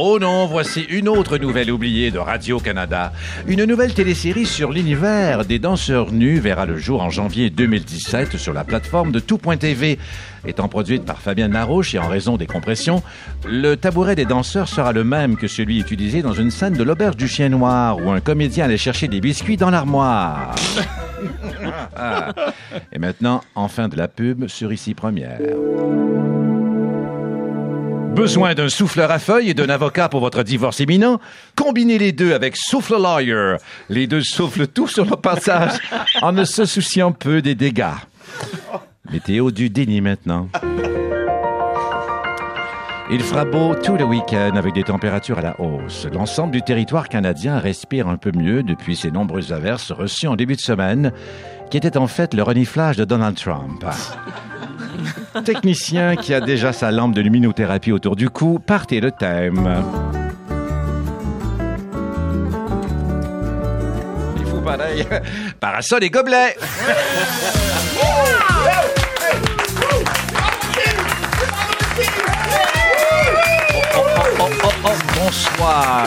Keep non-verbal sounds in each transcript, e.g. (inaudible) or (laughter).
Oh non, voici une autre nouvelle oubliée de Radio-Canada. Une nouvelle télésérie sur l'univers des danseurs nus verra le jour en janvier 2017 sur la plateforme de Tout.tv. Étant produite par Fabienne Larouche et en raison des compressions, le tabouret des danseurs sera le même que celui utilisé dans une scène de l'auberge du chien noir où un comédien allait chercher des biscuits dans l'armoire. (laughs) Ah. Et maintenant, enfin de la pub sur Ici Première. Besoin d'un souffleur à feuilles et d'un avocat pour votre divorce imminent? Combinez les deux avec Souffle Lawyer. Les deux soufflent tout sur le passage (laughs) en ne se souciant peu des dégâts. Météo du déni maintenant. Il fera beau tout le week-end avec des températures à la hausse. L'ensemble du territoire canadien respire un peu mieux depuis ces nombreuses averses reçues en début de semaine, qui étaient en fait le reniflage de Donald Trump. (laughs) Technicien qui a déjà sa lampe de luminothérapie autour du cou, partez le thème. Il faut pareil. (laughs) Parasol et gobelets. (laughs) Oh, oh, oh, oh, bonsoir.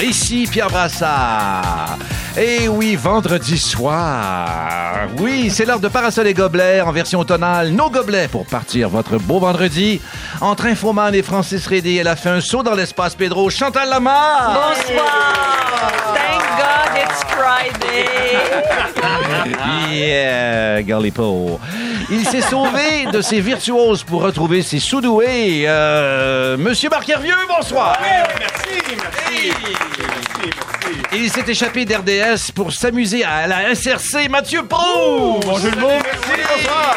Ici Pierre Brassard. Et oui, vendredi soir. Oui, c'est l'heure de Parasol et Gobelets en version automnale. Nos gobelets pour partir votre beau vendredi. Entre Infoman et Francis Rédé, elle a fait un saut dans l'espace Pedro. Chantal Lamar. Bonsoir. Thank God it's Friday. (laughs) Yeah, Gallipo. Il s'est sauvé de ses virtuoses pour retrouver ses sous-doués. Euh, Monsieur Marc Hervieux, bonsoir. Merci, merci. Il s'est échappé d'RDS pour s'amuser à la SRC. Mathieu Pro. Bonjour le monde. Merci, bonsoir.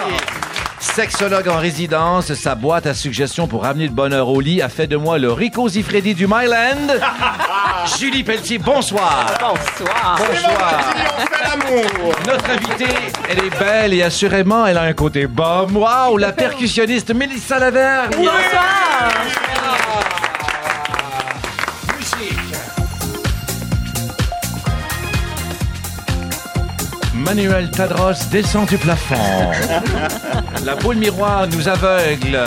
Sexologue en résidence, sa boîte à suggestions pour ramener le bonheur au lit a fait de moi le Rico Zifredi du Myland. (laughs) Julie Pelletier, bonsoir. Bonsoir. Bonsoir. On fait l'amour. Notre invitée, elle est belle et assurément, elle a un côté bum. Waouh, la percussionniste Mélissa Lavergne. Bonsoir. Manuel Tadros descend du plafond. (laughs) La boule miroir nous aveugle.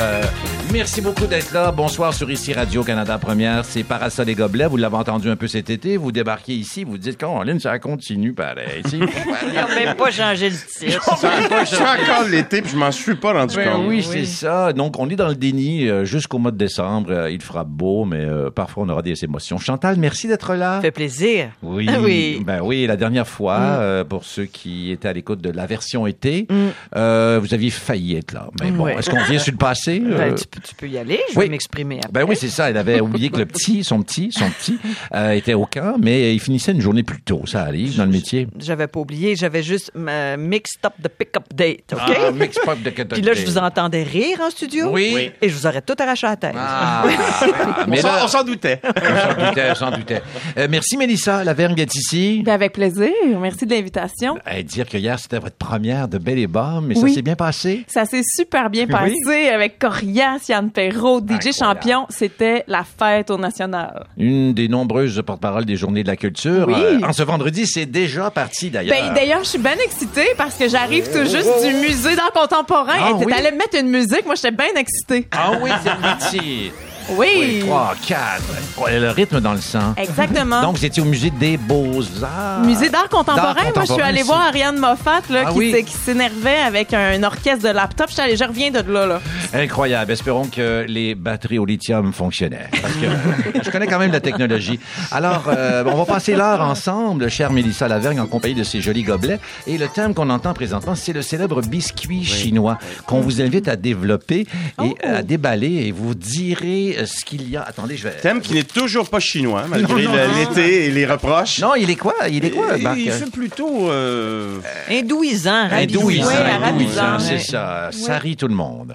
Merci beaucoup d'être là. Bonsoir sur ici Radio-Canada Première. C'est Parasol et Gobelets. Vous l'avez entendu un peu cet été. Vous débarquez ici. Vous dites, Caroline, ça continue pareil. (laughs) Ils n'ont même pas changé le titre. Je suis encore l'été puis je m'en suis pas rendu Ben compte. oui, c'est ça. Donc, on est dans le déni euh, jusqu'au mois de décembre. Euh, il fera beau, mais euh, parfois, on aura des émotions. Chantal, merci d'être là. Ça fait plaisir. Oui, (laughs) Oui. ben oui, la dernière fois, euh, pour ceux qui étaient à l'écoute de la version été, euh, vous aviez failli être là. Mais bon, est-ce qu'on vient sur le passé? (laughs) Ben, Euh, tu, peux, tu peux y aller, je oui. vais m'exprimer après. ben oui, c'est ça. Elle avait oublié que le petit, son petit, son petit, euh, était au camp, mais il finissait une journée plus tôt. Ça arrive dans le métier. J'avais pas oublié, j'avais juste mixed up the pick-up date, OK? Ah, mix pop de Puis là, je vous entendais rire en studio. Oui. Oui. Et je vous aurais tout arraché à la tête. Ah, (laughs) mais On s'en- là, on s'en doutait. on s'en doutait, on s'en doutait. Euh, merci Mélissa, la vergne est ici. Ben, avec plaisir. Merci de l'invitation. Euh, dire que hier, c'était votre première de Belle et Bombe, mais Oui. ça s'est bien passé. Ça s'est super bien passé avec Corias, Yann Perrault, DJ Incroyable. Champion. C'était la fête au National. Une des nombreuses porte-parole des Journées de la Culture. Oui. Euh, en ce vendredi, c'est déjà parti d'ailleurs. Ben, d'ailleurs, je suis bien excitée parce que j'arrive tout juste du musée d'art contemporain. Ah, t'es oui? mettre une musique. Moi, j'étais bien excitée. Ah oui, c'est métier. Oui. Oui, trois, quatre. Ouais, Le rythme dans le sang. Exactement. Donc, vous étiez au musée des Beaux-Arts. Musée d'art contemporain. Moi, je suis allée aussi. voir Ariane Moffat là, Ah qui, oui. s'est- qui s'énervait avec un orchestre de laptop. J'étais allée- Je reviens de là. là. Incroyable. Espérons que les batteries au lithium fonctionnaient. Parce que (laughs) je connais quand même la technologie. Alors, euh, on va passer l'heure ensemble, chère Mélissa Lavergne, en compagnie de ces jolis gobelets. Et le thème qu'on entend présentement, c'est le célèbre biscuit chinois qu'on vous invite à développer et Oh. à déballer. Et vous direz euh, ce qu'il y a. Attendez, je vais... Thème qui n'est toujours pas chinois, (laughs) malgré Non, non, le- non. l'été et les reproches. Non, il est quoi? Il est quoi, il, Marc? il fait plutôt... euh, Indouisant, ravisant. Indouisant, Ouais, indouisant, ravisant, c'est ouais. ça. Ça rit tout le monde.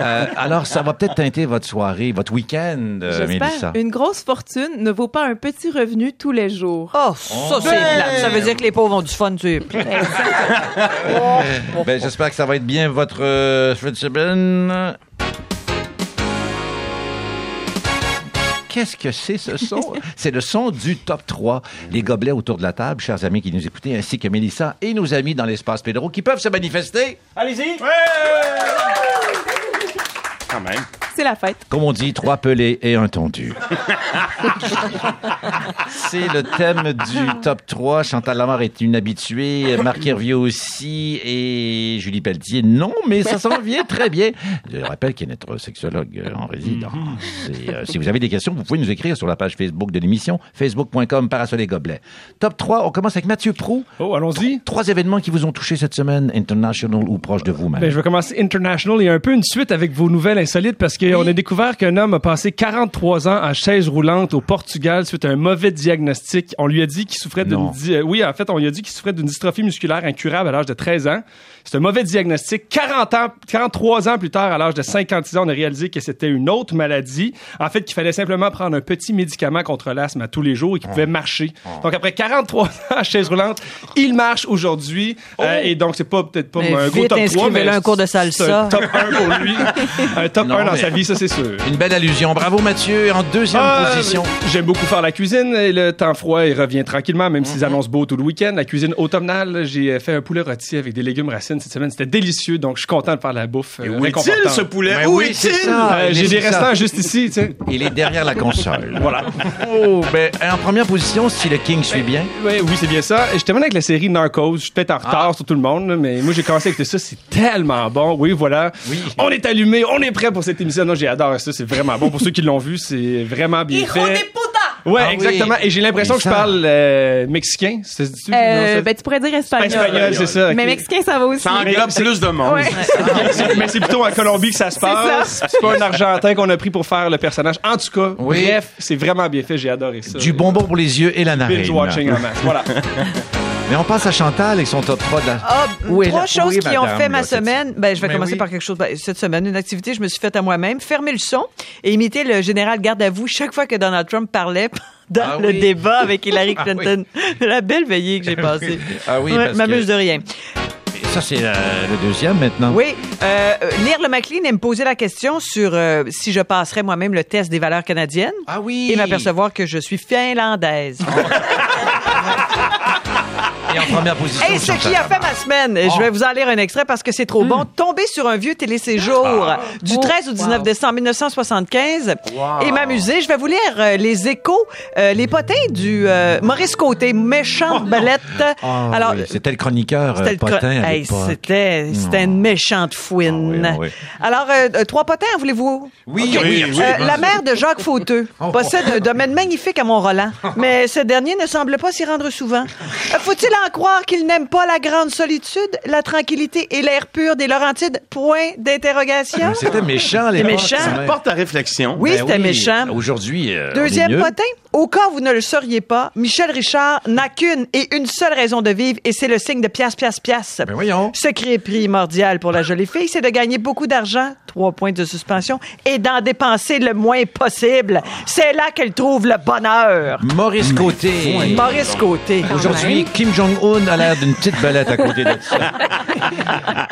Euh, alors, ça va peut-être teinter votre soirée, votre week-end, euh, Mélissa. J'espère. Une grosse fortune ne vaut pas un petit revenu tous les jours. Oh, ça, c'est plate. Ça veut dire que les pauvres ont du fun, tu (laughs) Ben, j'espère que ça va être bien votre euh, fin de semaine. Qu'est-ce que c'est ce son? (laughs) c'est le son du top 3. Les gobelets autour de la table, chers amis qui nous écoutez, ainsi que Mélissa et nos amis dans l'espace Pedro qui peuvent se manifester. Allez-y! Quand même. C'est la fête. Comme on dit, trois pelés et un tondu. (laughs) C'est le thème du top 3. Chantal Lamar est une habituée, Marc Hervieux aussi et Julie Pelletier. Non, mais ça s'en vient très bien. Je rappelle qu'il est notre sexologue en résidence. Et, euh, si vous avez des questions, vous pouvez nous écrire sur la page Facebook de l'émission, facebook.com parasol et gobelets. Top 3, on commence avec Mathieu Prou. Oh, allons-y. Trois événements qui vous ont touché cette semaine, international ou proche de vous-même. Ben, je vais commencer international. Il y a un peu une suite avec vos nouvelles insolites parce qu'on a découvert qu'un homme a passé 43 ans à chaise roulante au Portugal suite à un mauvais diagnostic. On lui a dit qu'il souffrait d'une, di- euh, oui, en fait, on lui a dit qu'il souffrait d'une dystrophie musculaire incurable à l'âge de 13 ans. C'est un mauvais diagnostic. 40 ans, 43 ans plus tard, à l'âge de 56 ans, on a réalisé que c'était une autre maladie. En fait, qu'il fallait simplement prendre un petit médicament contre l'asthme à tous les jours et qu'il pouvait marcher. Donc, après 43 (laughs) ans à chaise roulante, il marche aujourd'hui. Euh, et donc, c'est pas peut-être pas Mais un gros top 3, inscrivez-le mais un cours de salsa. (laughs) un top 1 pour lui. un top Non, 1 dans mais- sa vie, ça, c'est sûr. Une belle allusion. Bravo Mathieu. En deuxième Ah, position. J'aime beaucoup faire la cuisine. Et le temps froid, il revient tranquillement, même Mhm. s'ils annoncent beau tout le week-end. La cuisine automnale, j'ai fait un poulet rôti avec des légumes racines cette semaine. C'était délicieux, donc je suis content de faire la bouffe. Et euh, où est-il, ce poulet? Ben où oui, c'est est-il? ça. Euh, j'ai des ça. restants juste ici, tu sais. Il est derrière la console. (laughs) Voilà. Oh, ben, en première position, si le King suit bien? Ouais, oui, c'est bien ça. Et je termine avec la série Narcos. Je suis peut-être en retard sur tout le monde, mais moi, j'ai commencé avec ça. C'est tellement bon. Oui, voilà. Oui. On est allumé, on est prêt pour cette émission. Non, j'adore ça. C'est vraiment bon. Pour ceux qui l'ont vu, c'est vraiment bien fait. Ouais, Ah oui. exactement. Et j'ai l'impression que je parle euh, mexicain. C'est? Non, Euh, ben, tu pourrais dire espagnol. Espagnol, c'est ça. Mais mexicain, ça va aussi. Ça englobe c'est- plus de monde. Ouais. (laughs) mais c'est plutôt en Colombie que ça se passe. C'est pas un Argentin qu'on a pris pour faire le personnage. En tout cas, Oui. bref, c'est vraiment bien fait. J'ai adoré ça. Du bonbon pour les yeux et la narine. Binge watching en masse. Voilà. (laughs) Mais on passe à Chantal avec son top 3 de la... Ah, est trois la- choses qui ont fait ma là, semaine. Ben, je vais commencer oui. par quelque chose. Ben, cette semaine, une activité, je me suis faite à moi-même. Fermer le son et imiter le général garde à vous chaque fois que Donald Trump parlait (laughs) dans Ah le oui. débat avec Hillary (laughs) Ah oui. Clinton. La belle veillée que j'ai (laughs) passée. Ah oui, Ouais, m'amuse que- de rien. Ça, c'est euh, le deuxième maintenant. Oui, euh, lire le McLean et me poser la question sur euh, si je passerais moi-même le test des valeurs canadiennes Ah oui. et m'apercevoir que je suis finlandaise. Et en (laughs) première position, Et ce qui a fait ma semaine, et je vais vous en lire un extrait parce que c'est trop bon. Tomber sur un vieux téléséjour du 13 au 19 décembre 1975 et m'amuser. Je vais vous lire euh, les échos, euh, les potins du euh, Maurice Côté, méchante belette. Ah, Alors, oui, c'était le chroniqueur c'était euh, le potin cro- à Hey, c'était c'était une méchante fouine. Ah oui, ah oui. Alors trois potins, voulez-vous? Oui, Ok. oui, Euh, la mère de Jacques Fauteux (laughs) Oh. possède un domaine magnifique à Mont-Roland, mais ce dernier ne semble pas s'y rendre souvent. Faut-il croire qu'il n'aime pas la grande solitude, la tranquillité et l'air pur des Laurentides? Point d'interrogation. C'était méchant, les méchant. Ça porte à réflexion. Oui, c'était méchant. Aujourd'hui, euh, Deuxième on est mieux. potin, au cas où vous ne le sauriez pas, Michel Richard n'a qu'une et une seule raison de vivre et c'est le signe de pièce, pièce, pièce. Ben voyons. Secret primordial pour la jolie fille, c'est de gagner beaucoup d'argent, trois points de suspension, et d'en dépenser le moins possible. C'est là qu'elle trouve le bonheur. Maurice Côté. Maurice Côté. Aujourd'hui, Kim Jong-un a l'air d'une petite belette à côté de ça. Ah,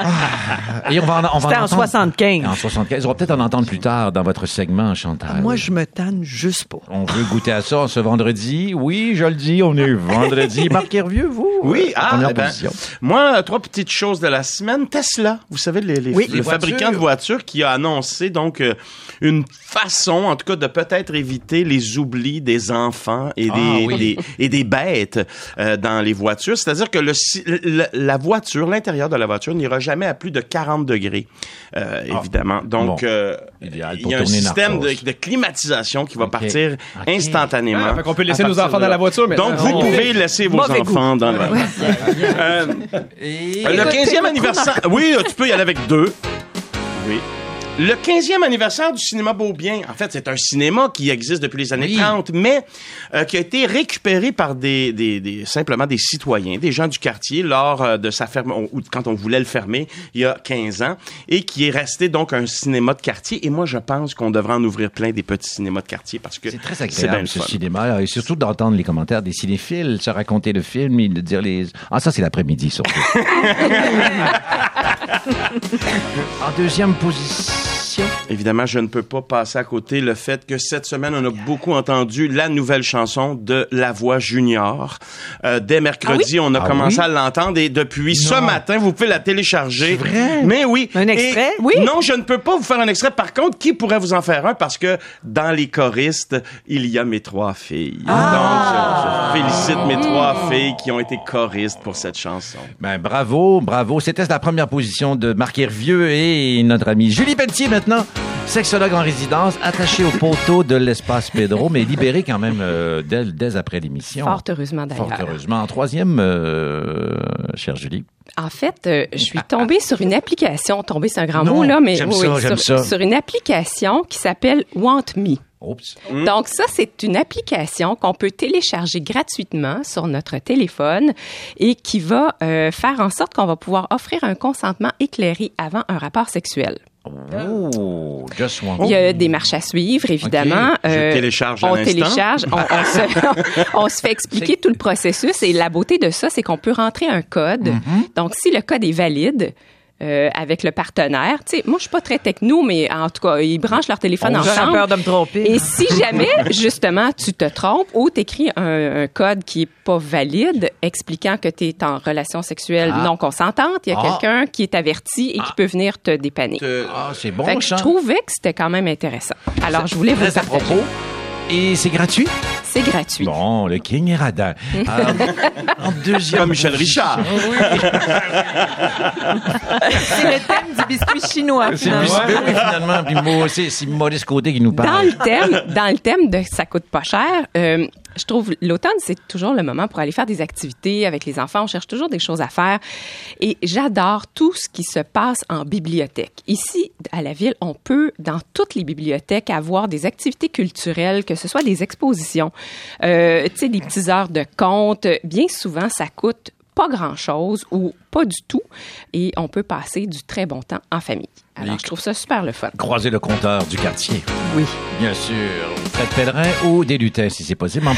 (laughs) Et on va en, on va C'était en entendre- 75. En 75. On va peut-être en entendre plus tard dans votre segment, Chantal. Moi, je me tanne juste pas. On veut goûter à ça ce vendredi. Oui, je le dis, on est (laughs) vendredi. Marc Hervieux, vous? Oui, euh, ah, première eh ben, position. moi, trois petites choses de la semaine. Tesla, vous savez, les, les- Oui. le Les fabricant de voitures qui a annoncé donc euh, une façon, en tout cas, de peut-être éviter les oublis des enfants et des, Ah, oui. des- et des bêtes euh, dans les voitures. C'est-à-dire que le, si- le- la voiture, l'intérieur de la voiture n'ira jamais à plus de 40 degrés, euh, évidemment. Donc, Bon. euh, il y a un système de, climatisation qui va partir instantanément. Ah, fait qu'on peut laisser nos enfants dans la voiture maintenant. Donc, vous On- pouvez laisser vos Mauvais enfants dans la Euh, euh, Le 15e anniversaire. Oui, euh, tu peux y aller avec deux. Oui. Le 15e anniversaire du cinéma Beaubien, en fait, c'est un cinéma qui existe depuis les années Oui. 30, mais euh, qui a été récupéré par des, des, des- simplement des citoyens, des gens du quartier lors euh, de sa ferme, ou quand on voulait le fermer il y a 15 ans, et qui est resté donc un cinéma de quartier. Et moi, je pense qu'on devrait en ouvrir plein des petits cinémas de quartier parce que C'est très agréable, le ce fun. cinéma, et surtout d'entendre les commentaires des cinéphiles, se raconter le film, et de dire les... Ah, ça, c'est l'après-midi, surtout. (laughs) en deuxième position, Évidemment, je ne peux pas passer à côté le fait que cette semaine, on a beaucoup entendu la nouvelle chanson de La Voix Junior. Euh, dès mercredi, on a Ah commencé oui? à l'entendre et depuis ce matin, vous pouvez la télécharger. C'est vrai? Mais oui. Un extrait? Et Oui. Non, je ne peux pas vous faire un extrait. Par contre, qui pourrait vous en faire un? Parce que dans les choristes, il y a mes trois filles. Ah. Donc, je, je félicite mes trois filles qui ont été choristes pour cette chanson. Ben, bravo, bravo. C'était la première position de Marc Hervieux et notre amie Julie Pelletier maintenant. Sexologue en résidence, attachée au poteau de l'espace Pedro, mais libérée quand même euh, dès, dès après l'émission. Fort heureusement Fort d'ailleurs. heureusement. En troisième, euh, chère Julie. En fait, euh, je suis tombée sur une application. Tombée, c'est un grand Non, mot, là, mais oui, ça, sur, ça. sur une application qui s'appelle Want Me. Oups. Donc ça, c'est une application qu'on peut télécharger gratuitement sur notre téléphone et qui va euh, faire en sorte qu'on va pouvoir offrir un consentement éclairé avant un rapport sexuel. Oh, just one. Il y a des marches à suivre, évidemment. Je télécharge on télécharge, on, on se, (laughs) on se fait expliquer tout le processus. Et la beauté de ça, c'est qu'on peut rentrer un code. Mm-hmm. Donc, si le code est valide, euh, avec le partenaire. Tu sais, moi, je suis pas très techno, mais en tout cas, ils branchent leur téléphone J'aurais ensemble. peur de me tromper. Et si jamais, (laughs) justement, tu te trompes ou t'écris un, un code qui est pas valide, expliquant que tu es en relation sexuelle Ah. non consentante, il y a Ah. quelqu'un qui est averti et qui peut venir te dépanner. Ah, c'est bon, Fait que je trouvais que c'était quand même intéressant. Alors, je voulais vous à partager. propos. Et c'est gratuit? C'est gratuit. Bon, le King est radin. Euh, (laughs) en deuxième. Comme Michel Richard. (laughs) C'est le thème du biscuit chinois, C'est le biscuit, oui, finalement. Puis Mo- c'est c'est Maurice Côté qui nous Dans parle. le thème, dans le thème de ça coûte pas cher, euh, je trouve l'automne c'est toujours le moment pour aller faire des activités avec les enfants. On cherche toujours des choses à faire et j'adore tout ce qui se passe en bibliothèque. Ici à la ville, on peut dans toutes les bibliothèques avoir des activités culturelles, que ce soit des expositions, euh, tu sais des petites heures de contes. Bien souvent, ça coûte pas grand-chose ou pas du tout et on peut passer du très bon temps en famille. Alors, Les- je trouve ça super le fun. Croiser le compteur du quartier. Oui. Bien sûr. Fred Pellerin ou des lutins, si c'est possible. En,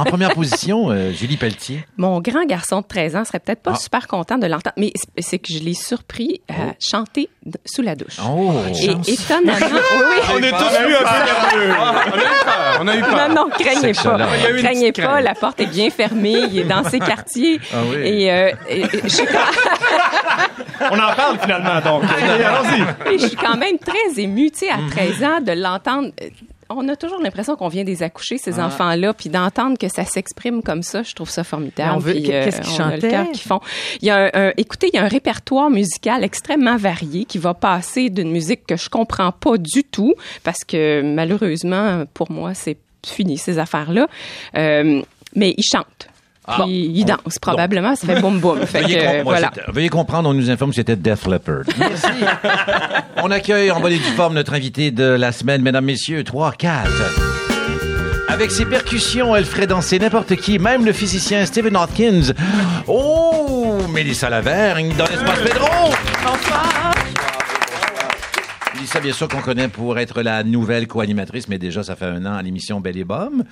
en première position, euh, Julie Pelletier. Mon grand garçon de 13 ans serait peut-être pas Ah. super content de l'entendre, mais c'est- que je l'ai surpris à chanter d- sous la douche. Oh, Et étonnamment, oui. (laughs) On est tous eu un peu nerveux. On a eu peur. On a eu peur. Non, non, craignez pas. Il y a eu une Craignez pas, crainte. la porte est bien fermée, il est dans ses quartiers. Ah oui. Et, euh, et- je suis (laughs) On en parle finalement, donc. (laughs) Allons-y. Et je suis quand même très émue, tu sais, à 13 ans, de l'entendre. Euh, On a toujours l'impression qu'on vient des accoucher, Ah. ces enfants-là, puis d'entendre que ça s'exprime comme ça, je trouve ça formidable. On veut- Puis, euh, qu'est-ce qu'ils chantaient? qu'ils font. Il y a un, un- écoutez, il y a un répertoire musical extrêmement varié qui va passer d'une musique que je comprends pas du tout, parce que malheureusement, pour moi, c'est fini, ces affaires-là. Euh, mais ils chantent. Ah. Puis ils dansent, probablement. Ça fait boum boum. (laughs) Fait Veuillez, que, com- voilà. c'était- veuillez comprendre, on nous informe que c'était Def Leppard. (laughs) Merci. on accueille en bonne et due forme notre invité de la semaine, mesdames, messieurs, 3, 4. Avec ses percussions, elle ferait danser n'importe qui, même le physicien Stephen Hawkins. Oh, Mélissa Lavergne dans l'espace Pedro. Mélissa, bien sûr qu'on connaît pour être la nouvelle co-animatrice, mais déjà, ça fait un an à l'émission Belle et Bomme.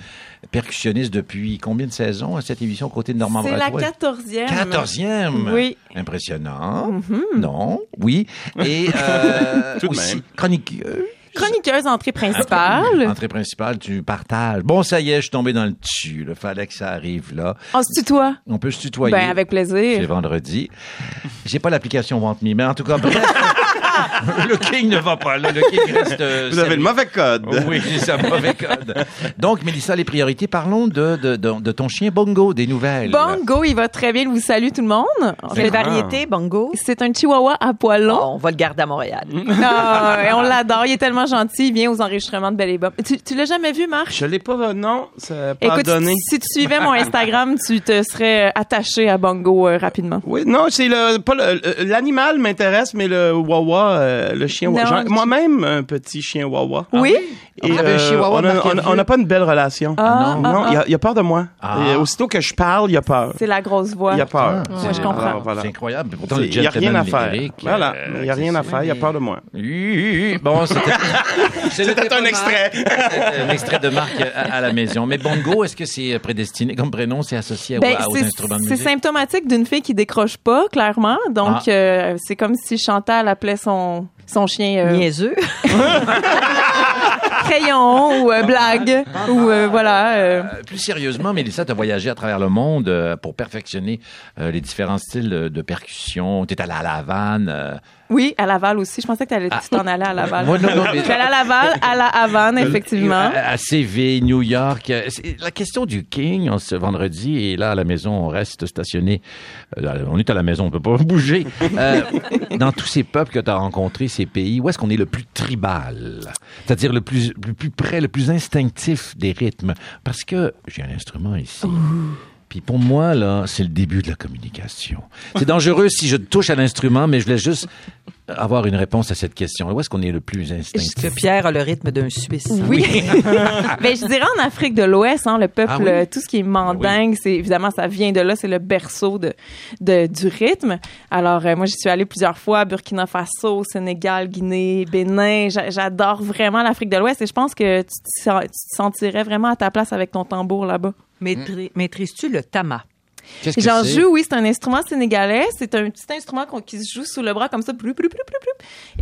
Percussionniste depuis combien de saisons à cette émission, côté de Normand C'est la quatorzième. Quatorzième? Oui. Impressionnant. Non? Oui. Et (laughs) euh, Tout de aussi même. chroniqueuse. Chroniqueuse entrée principale. Entrée principale, tu partages. Bon, ça y est, je suis tombé dans le dessus. Il fallait que ça arrive là. On se tutoie. On peut se tutoyer. Ben, avec C'est plaisir. vendredi. J'ai pas l'application Want Me, mais en tout cas, bref. (laughs) le King ne va pas. Le King reste. euh, Vous avez le mauvais code. Oui, c'est un mauvais code. Donc, Mélissa, les priorités, parlons de, de, de, de ton chien Bongo, des nouvelles. Bongo, il va très bien. Il vous salue tout le monde. Quelle variété, Bongo? C'est un chihuahua à poil long. Oh, on va le garder à Montréal. Ah, (laughs) et on l'adore. Il est tellement gentil. Il vient aux enregistrements de Belle et Bob. Tu, tu l'as jamais vu, Marc? Je l'ai pas, non, ça a pas Écoute, donné. si tu suivais mon Instagram, tu te serais attaché à Bongo euh, rapidement. Oui, non, c'est le pas le- le- l'animal m'intéresse, mais le wawa, euh, le chien Non, wawa. Moi-même, un petit chien wawa. oui? Et, Vous avez un euh, chihuahua on on on n'a pas une belle relation. Ah, non, non, ah, il, a, il a peur de moi. Ah. Et aussitôt que je parle, il a peur. C'est la grosse voix. Il a peur. Ah, Ouais, je comprends. Alors, voilà. C'est incroyable. Pourtant, C'est- le Il n'y a rien à faire. Voilà, euh, il n'y a rien à c'est- faire, il a peur de moi. Oui, Bon, c'était (laughs) un extrait. Un extrait de Marc à, à la maison. Mais Bongo, est-ce que c'est prédestiné comme prénom? C'est associé Ben, aux, aux c'est- instruments de c'est musique? symptomatique d'une fille qui décroche pas, clairement. Donc, Ah. euh, c'est comme si Chantal appelait son, son, son chien euh, Niaiseux. (laughs) crayon ou euh, blague ou euh, voilà. euh, Euh, Plus sérieusement, Mélissa, tu as voyagé à travers le monde euh, pour perfectionner euh, les différents styles de, de percussion. Tu es allé à La Havane. Euh, oui, à Laval aussi. Je pensais que t'allais- tu t'en allais à Laval. moi, non, non, mais- Je suis allée à Laval, à la Havane, effectivement. À, à CV, New York. Euh, La question du King, on, ce vendredi, et là, à la maison, on reste stationné. Euh, on est à la maison, on peut pas (laughs) bouger. Euh, dans tous ces peuples que tu as rencontrés, ces pays, où est-ce qu'on est le plus tribal? C'est-à-dire le plus, le plus près, le plus instinctif des rythmes? Parce que j'ai un instrument ici. Puis pour moi, là, c'est le début de la communication. C'est dangereux si je touche à l'instrument, mais je voulais juste avoir une réponse à cette question. Où est-ce qu'on est le plus Est-ce instinctif? que Pierre a le rythme d'un Suisse? Oui. Mais (laughs) je dirais en Afrique de l'Ouest, hein, le peuple, Ah oui? euh, tout ce qui est mandingue, c'est évidemment ça vient de là, c'est le berceau de, de du rythme. Alors euh, moi j'y suis allée plusieurs fois, Burkina Faso, Sénégal, Guinée, Bénin. J'a- J'adore vraiment l'Afrique de l'Ouest et je pense que tu te, sen- tu te sentirais vraiment à ta place avec ton tambour là-bas. Maîtri- Maîtrises-tu le tama? J'en joue, oui, c'est un instrument sénégalais. C'est un petit instrument qu'on- qui se joue sous le bras comme ça.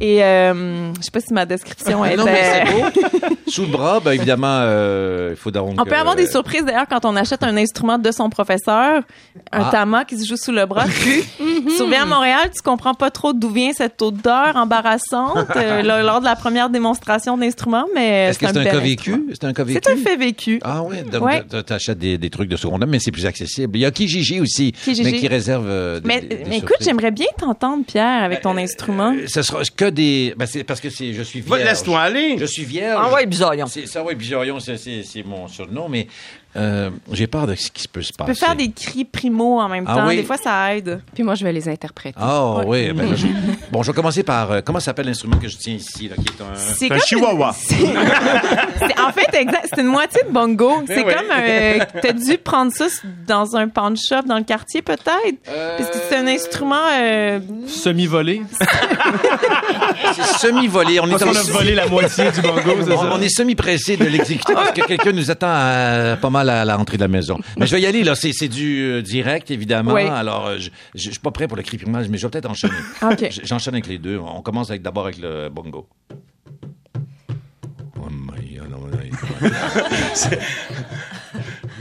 Et euh, je sais pas si ma description est. Non, mais c'est beau. (laughs) Sous le bras, ben, évidemment, euh, il faut donc... On peut avoir des euh, surprises d'ailleurs quand on achète un instrument de son professeur, un Ah. tama qui se joue sous le bras. Tu (laughs) surviens à Montréal, tu comprends pas trop d'où vient cette odeur embarrassante euh, (laughs) lors de la première démonstration d'instrument, mais Est-ce que c'est un cas instrument. vécu? C'est un cas vécu? C'est un fait vécu. Ah oui, donc Ouais. tu achètes des, des trucs de seconde main, mais c'est plus accessible. Il y a Kijiji aussi, Kijiji. mais qui réserve euh, des, mais, des- des mais écoute, j'aimerais bien t'entendre, Pierre, avec ton instrument. Euh, Ce sera que des... Ben, c'est parce que c'est, je suis vierge. Laisse-toi aller. Je suis vierge. Ah ouais, bisaillon. C'est ça, c'est, c'est, c'est mon surnom, mais euh, j'ai peur de ce qui se peut se Tu passer. peux faire des cris primo en même Ah temps. oui. Des fois, ça aide. Puis moi, je vais les interpréter. Oh oui, ben là, je- bon, je vais commencer par euh, comment s'appelle l'instrument que je tiens ici, là, qui est un. C'est un comme chihuahua. (laughs) C'est- c'est- en fait, exact. C'est une moitié de bongo. C'est oui. comme un. T'as dû prendre ça dans un pawn shop dans le quartier, peut-être? Parce que c'est un instrument. euh, Semi-volé. (laughs) C'est semi-volé. On est, en- a volé la moitié du bongo, (laughs) c'est on, ça? on est semi-pressé de l'exécuter parce que quelqu'un nous attend à- pas mal à la rentrée de la maison. (laughs) Mais je vais y aller, là. C'est, c'est du euh, direct, évidemment. Oui. Alors, euh, je, je, suis pas prêt pour le cri primaire, mais je vais peut-être enchaîner. (laughs) OK. J- J'enchaîne avec les deux. On commence avec, d'abord avec le bongo. Oh my God, oh my God. (laughs)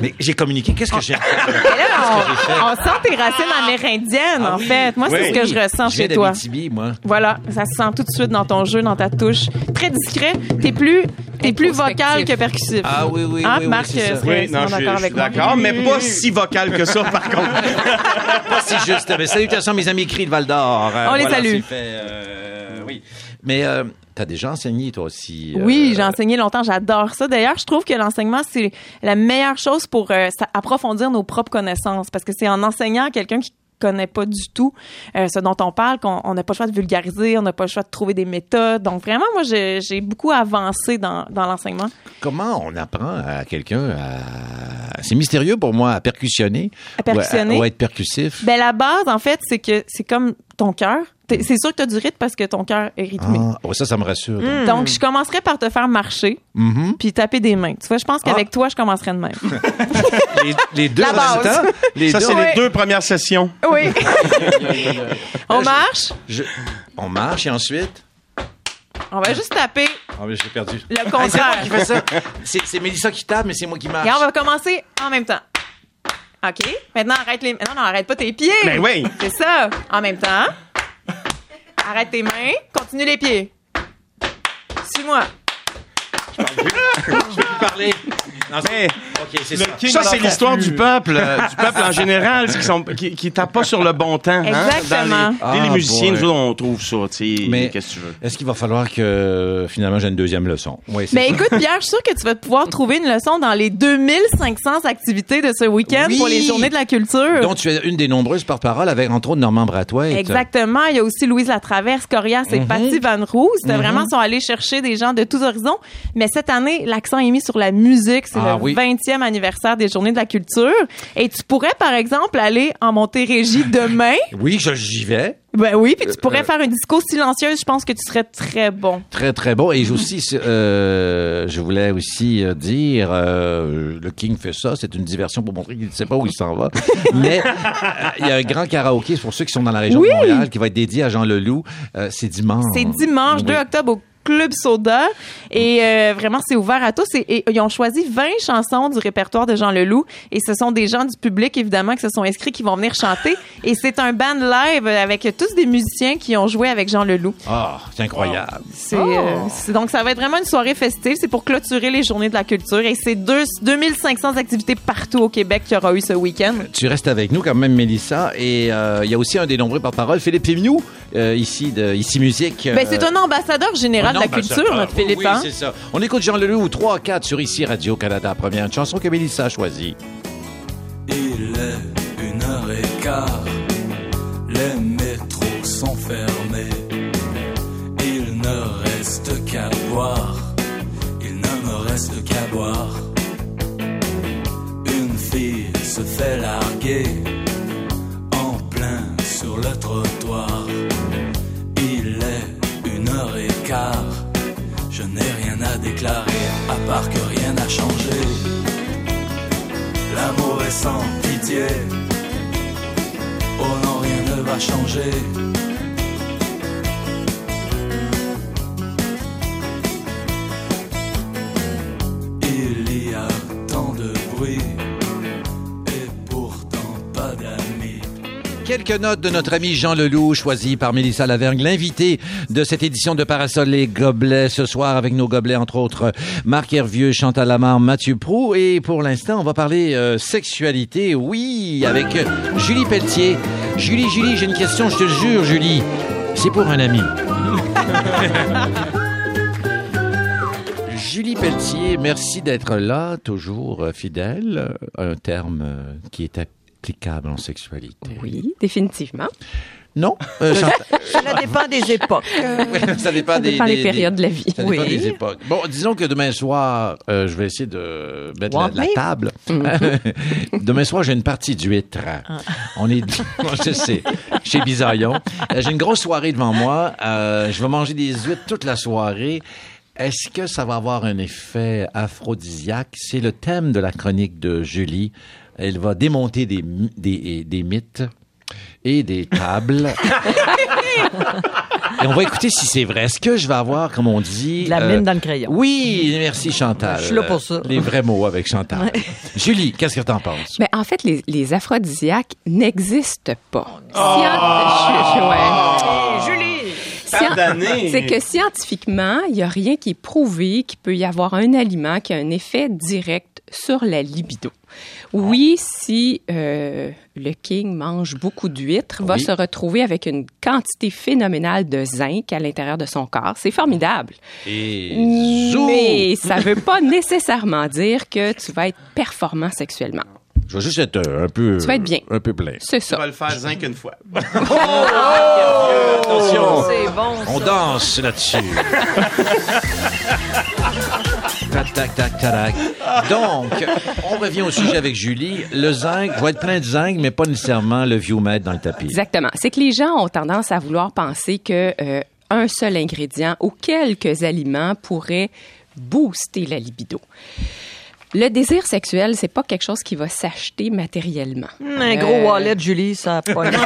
Mais j'ai communiqué. Qu'est-ce que j'ai Mais là, on, on sent tes racines amérindiennes, Ah en oui. fait. Moi, c'est Oui. ce que je ressens chez toi. moi. Voilà, ça se sent tout de suite dans ton jeu, dans ta touche. Très discret. T'es plus, t'es plus vocal que percussif. Ah oui, oui, Hein, oui, Marc, c'est Oui, non, je, d'accord je suis avec moi? d'accord, mais pas si vocal que ça, par contre. (laughs) Pas si juste. Mais salutations, mes amis cris de Val d'Or. Euh, On les voilà, salue. c'est fait, euh, oui. Mais euh, t'as déjà enseigné, toi aussi. euh, Oui, j'ai enseigné longtemps. J'adore ça. D'ailleurs, je trouve que l'enseignement, c'est la meilleure chose pour euh, approfondir nos propres connaissances. Parce que c'est en enseignant à quelqu'un qui connaît pas du tout euh, ce dont on parle qu'on on n'a pas le choix de vulgariser, on n'a pas le choix de trouver des méthodes. Donc vraiment, moi, j'ai j'ai beaucoup avancé dans, dans l'enseignement. Comment on apprend à quelqu'un à. C'est mystérieux pour moi, à percussionner. À percussionner? Ou à, ou à être percussif. Ben la base, en fait, c'est que c'est comme ton cœur. C'est sûr que tu as du rythme parce que ton cœur est rythmé. Ah, oh, ça, ça me rassure. donc. Donc, je commencerais par te faire marcher Mhm. puis taper des mains. Tu vois, je pense qu'avec toi, je commencerais de même. (laughs) les, les deux temps? Les Ça, c'est les deux premières sessions. oui. (laughs) (laughs) on marche? je- on marche et ensuite? On va juste taper Ah, mais j'ai perdu. le Ah, contraire. qui fais ça. C'est c'est Mélissa qui tape, mais c'est moi qui marche. Et on va commencer en même temps. OK. Maintenant, arrête les... Non, non, arrête pas tes pieds. Ben oui. C'est ça. En même temps. Arrête tes mains. Continue les pieds. Suis-moi. Je vais (laughs) plus parler. Non, Mais ça. ça, c'est l'histoire du peuple, euh, du (laughs) peuple en général, qui, sont, qui, qui tapent pas sur le bon temps. hein. Exactement. Dans les, Ah, les musiciens, nous autres, on trouve ça. Mais Qu'est-ce que tu veux? est-ce qu'il va falloir que finalement j'ai une deuxième leçon? Oui, c'est Mais ça. écoute, Pierre, je suis sûre que tu vas pouvoir trouver une leçon dans les 2500 activités de ce week-end Oui. pour les journées de la culture. dont tu es une des nombreuses porte-parole avec entre autres Normand Brathwaite. Exactement. Il y a aussi Louise Latraverse, Corias et Patty Van Roos. C'était vraiment sont allés chercher des gens de tous horizons. Mais cette année, l'accent est mis sur la musique. C'est Ah le oui. 20e anniversaire des Journées de la culture. Et tu pourrais, par exemple, aller en Montérégie (laughs) demain. Oui, je- j'y vais. Ben oui, puis tu pourrais faire une disco silencieuse. Je pense que tu serais très bon. Très, très bon. Et aussi, (laughs) euh, je voulais aussi euh, dire, euh, le King fait ça, c'est une diversion pour montrer qu'il ne sait pas où il s'en va. (laughs) Mais euh, il y a un grand karaoké pour ceux qui sont dans la région Oui. de Montréal qui va être dédié à Jean Leloup. Euh, c'est dimanche. C'est dimanche Oui. 2 octobre au Club Soda. Et euh, vraiment, c'est ouvert à tous. Et, et ils ont choisi 20 chansons du répertoire de Jean Leloup. Et ce sont des gens du public, évidemment, qui se sont inscrits, qui vont venir chanter. Et c'est un band live avec tous des musiciens qui ont joué avec Jean Leloup. Ah, c'est incroyable. C'est, euh, donc, ça va être vraiment une soirée festive. C'est pour clôturer les journées de la culture. Et c'est deux, 2500 activités partout au Québec qu'il y aura eu ce week-end. Tu restes avec nous quand même, Mélissa. Et euh, il y a aussi un des nombreux porte-parole, Philippe Féminou, euh, ici, de Ici Musique. Ben, c'est un ambassadeur général de la culture, notre Philippe. Oui, hein? c'est ça. On écoute Jean Leloup 3 4 sur Ici Radio-Canada. Première chanson que Mélissa a choisie. Il est une heure et quart, les métros sont fermés. Il ne reste qu'à boire, il ne me reste qu'à boire. Une fille se fait larguer en plein sur le trottoir. N'a changé. L'amour est sans pitié. Oh non, rien ne va changer. Quelques notes de notre ami Jean Leloup, choisi par Mélissa Lavergne, l'invité de cette édition de Parasol les Gobelets ce soir avec nos gobelets, entre autres Marc Hervieux, Chantal Lamar, Mathieu Prou. Et pour l'instant, on va parler euh, sexualité, oui, avec Julie Pelletier. Julie, Julie, j'ai une question, je te jure, Julie. C'est pour un ami. Julie Pelletier, merci d'être là, toujours euh, fidèle. Un terme euh, qui est applicable en sexualité. Oui, définitivement. Non, euh, (laughs) Chantal- Cela dépend des époques. ça dépend Ça des, dépend des- des périodes de la vie. Ça dépend Oui. des époques. Bon, disons que demain soir, euh, je vais essayer de mettre la, table. (laughs) demain soir, j'ai une partie d'huître. On est, (laughs) je sais, chez Bisaillon. Euh, J'ai une grosse soirée devant moi. Euh, je vais manger des huîtres toute la soirée. Est-ce que ça va avoir un effet aphrodisiaque? C'est le thème de la chronique de Julie. Elle va démonter des, des, des mythes et des tables. (laughs) Et on va écouter si c'est vrai. Est-ce que je vais avoir, comme on dit... La euh, mine dans le crayon. Oui, merci Chantal. Je suis là pour ça. Les vrais mots avec Chantal. Julie, qu'est-ce que t'en penses? Ben, en fait, les, les aphrodisiaques n'existent pas. Ah! Scient- ouais. Julie! C'est que scientifiquement, il n'y a rien qui est prouvé qu'il peut y avoir un aliment qui a un effet direct sur la libido. Oui, si euh, le king mange beaucoup d'huîtres, va Oui. se retrouver avec une quantité phénoménale de zinc à l'intérieur de son corps. C'est formidable. Et zoom! Mais ça veut pas (laughs) nécessairement dire que tu vas être performant sexuellement. Je vais juste être euh, un peu... Tu vas être bien. Un peu plein. C'est Tu ça. vas le faire zinc une fois. Attention! (laughs) C'est bon, On danse là-dessus. (laughs) tac, tac, tac, tac. Donc, (laughs) on revient au sujet avec Julie. Le zinc, vais être plein de zinc, mais pas nécessairement le viewmètre dans le tapis. Exactement. C'est que les gens ont tendance à vouloir penser que euh, un seul ingrédient ou quelques aliments pourraient booster la libido. Le désir sexuel, c'est pas quelque chose qui va s'acheter matériellement. Un gros Euh, wallet, Julie, ça pogne. (laughs)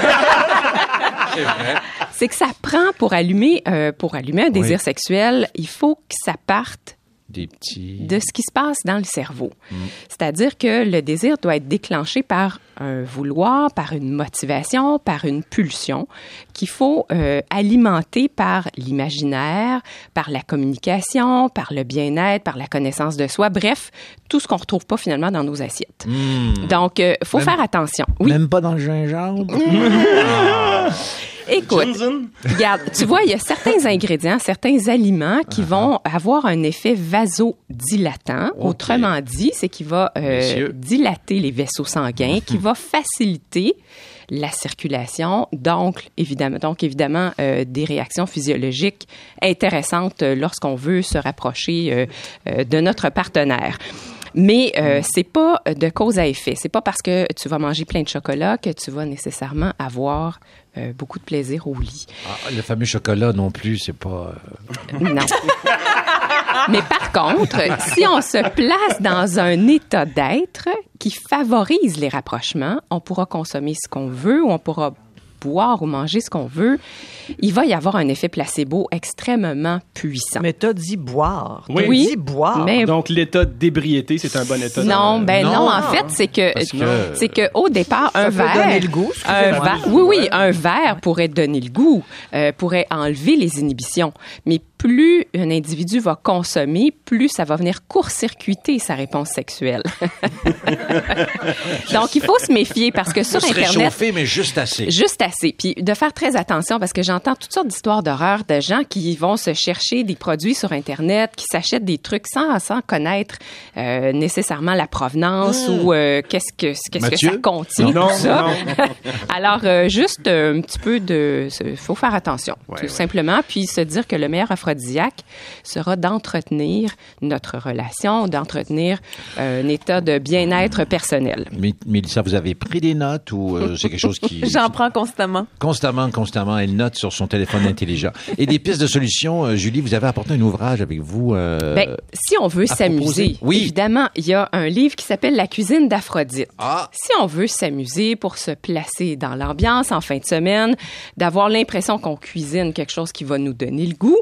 C'est que ça prend pour allumer euh, pour allumer un désir Oui. sexuel, il faut que ça parte Des petits... de ce qui se passe dans le cerveau. Mm. C'est-à-dire que le désir doit être déclenché par un vouloir, par une motivation, par une pulsion qu'il faut euh, alimenter par l'imaginaire, par la communication, par le bien-être, par la connaissance de soi, bref, tout ce qu'on retrouve pas finalement dans nos assiettes. Donc, il faut Même- faire attention. Oui, Même pas dans le gingembre? (laughs) écoute? Regarde, tu vois, il y a certains ingrédients, certains aliments qui vont avoir un effet vasodilatant. Autrement dit, c'est qui va euh, dilater les vaisseaux sanguins, qui va faciliter la circulation, donc évidemment, donc évidemment euh, des réactions physiologiques intéressantes euh, lorsqu'on veut se rapprocher euh, euh, de notre partenaire. Mais euh, c'est pas de cause à effet. C'est pas parce que tu vas manger plein de chocolat que tu vas nécessairement avoir euh, beaucoup de plaisir au lit. Ah, le fameux chocolat non plus, c'est pas. euh, Non. (laughs) Mais par contre, si on se place dans un état d'être qui favorise les rapprochements, on pourra consommer ce qu'on veut ou on pourra boire ou manger ce qu'on veut, il va y avoir un effet placebo extrêmement puissant. Mais t'as dit boire. Oui. T'as Oui, dit boire. mais Donc, l'état d'ébriété, c'est un bon état. de- non, ben non, non. en fait, c'est que c'est que au départ un peut verre donner le goût, un verre- oui oui, un verre pourrait donner le goût, euh, pourrait enlever les inhibitions, mais plus un individu va consommer, plus ça va venir court-circuiter sa réponse sexuelle. (laughs) Donc il faut se méfier parce que sur se internet réchauffer, mais juste assez. Juste assez. Puis de faire très attention parce que j'entends toutes sortes d'histoires d'horreur de gens qui vont se chercher des produits sur Internet, qui s'achètent des trucs sans, sans connaître euh, nécessairement la provenance ou euh, qu'est-ce que qu'est-ce que ça contient, Non, tout ça. non. (laughs) Alors euh, juste euh, un petit peu de, il faut faire attention, tout ouais. simplement, puis se dire que le meilleur aphrodisiaque sera d'entretenir notre relation, d'entretenir euh, un état de bien-être personnel. Mais, Mélissa, vous avez pris des notes ou euh, c'est quelque chose qui... (laughs) J'en prends constamment. Constamment, constamment, elle note sur son téléphone intelligent. Et des pistes de solutions, euh, Julie, vous avez apporté un ouvrage avec vous. euh, Ben, si on veut s'amuser. Oui. évidemment, il y a un livre qui s'appelle La cuisine d'Aphrodite. Ah. Si on veut s'amuser pour se placer dans l'ambiance en fin de semaine, d'avoir l'impression qu'on cuisine quelque chose qui va nous donner le goût,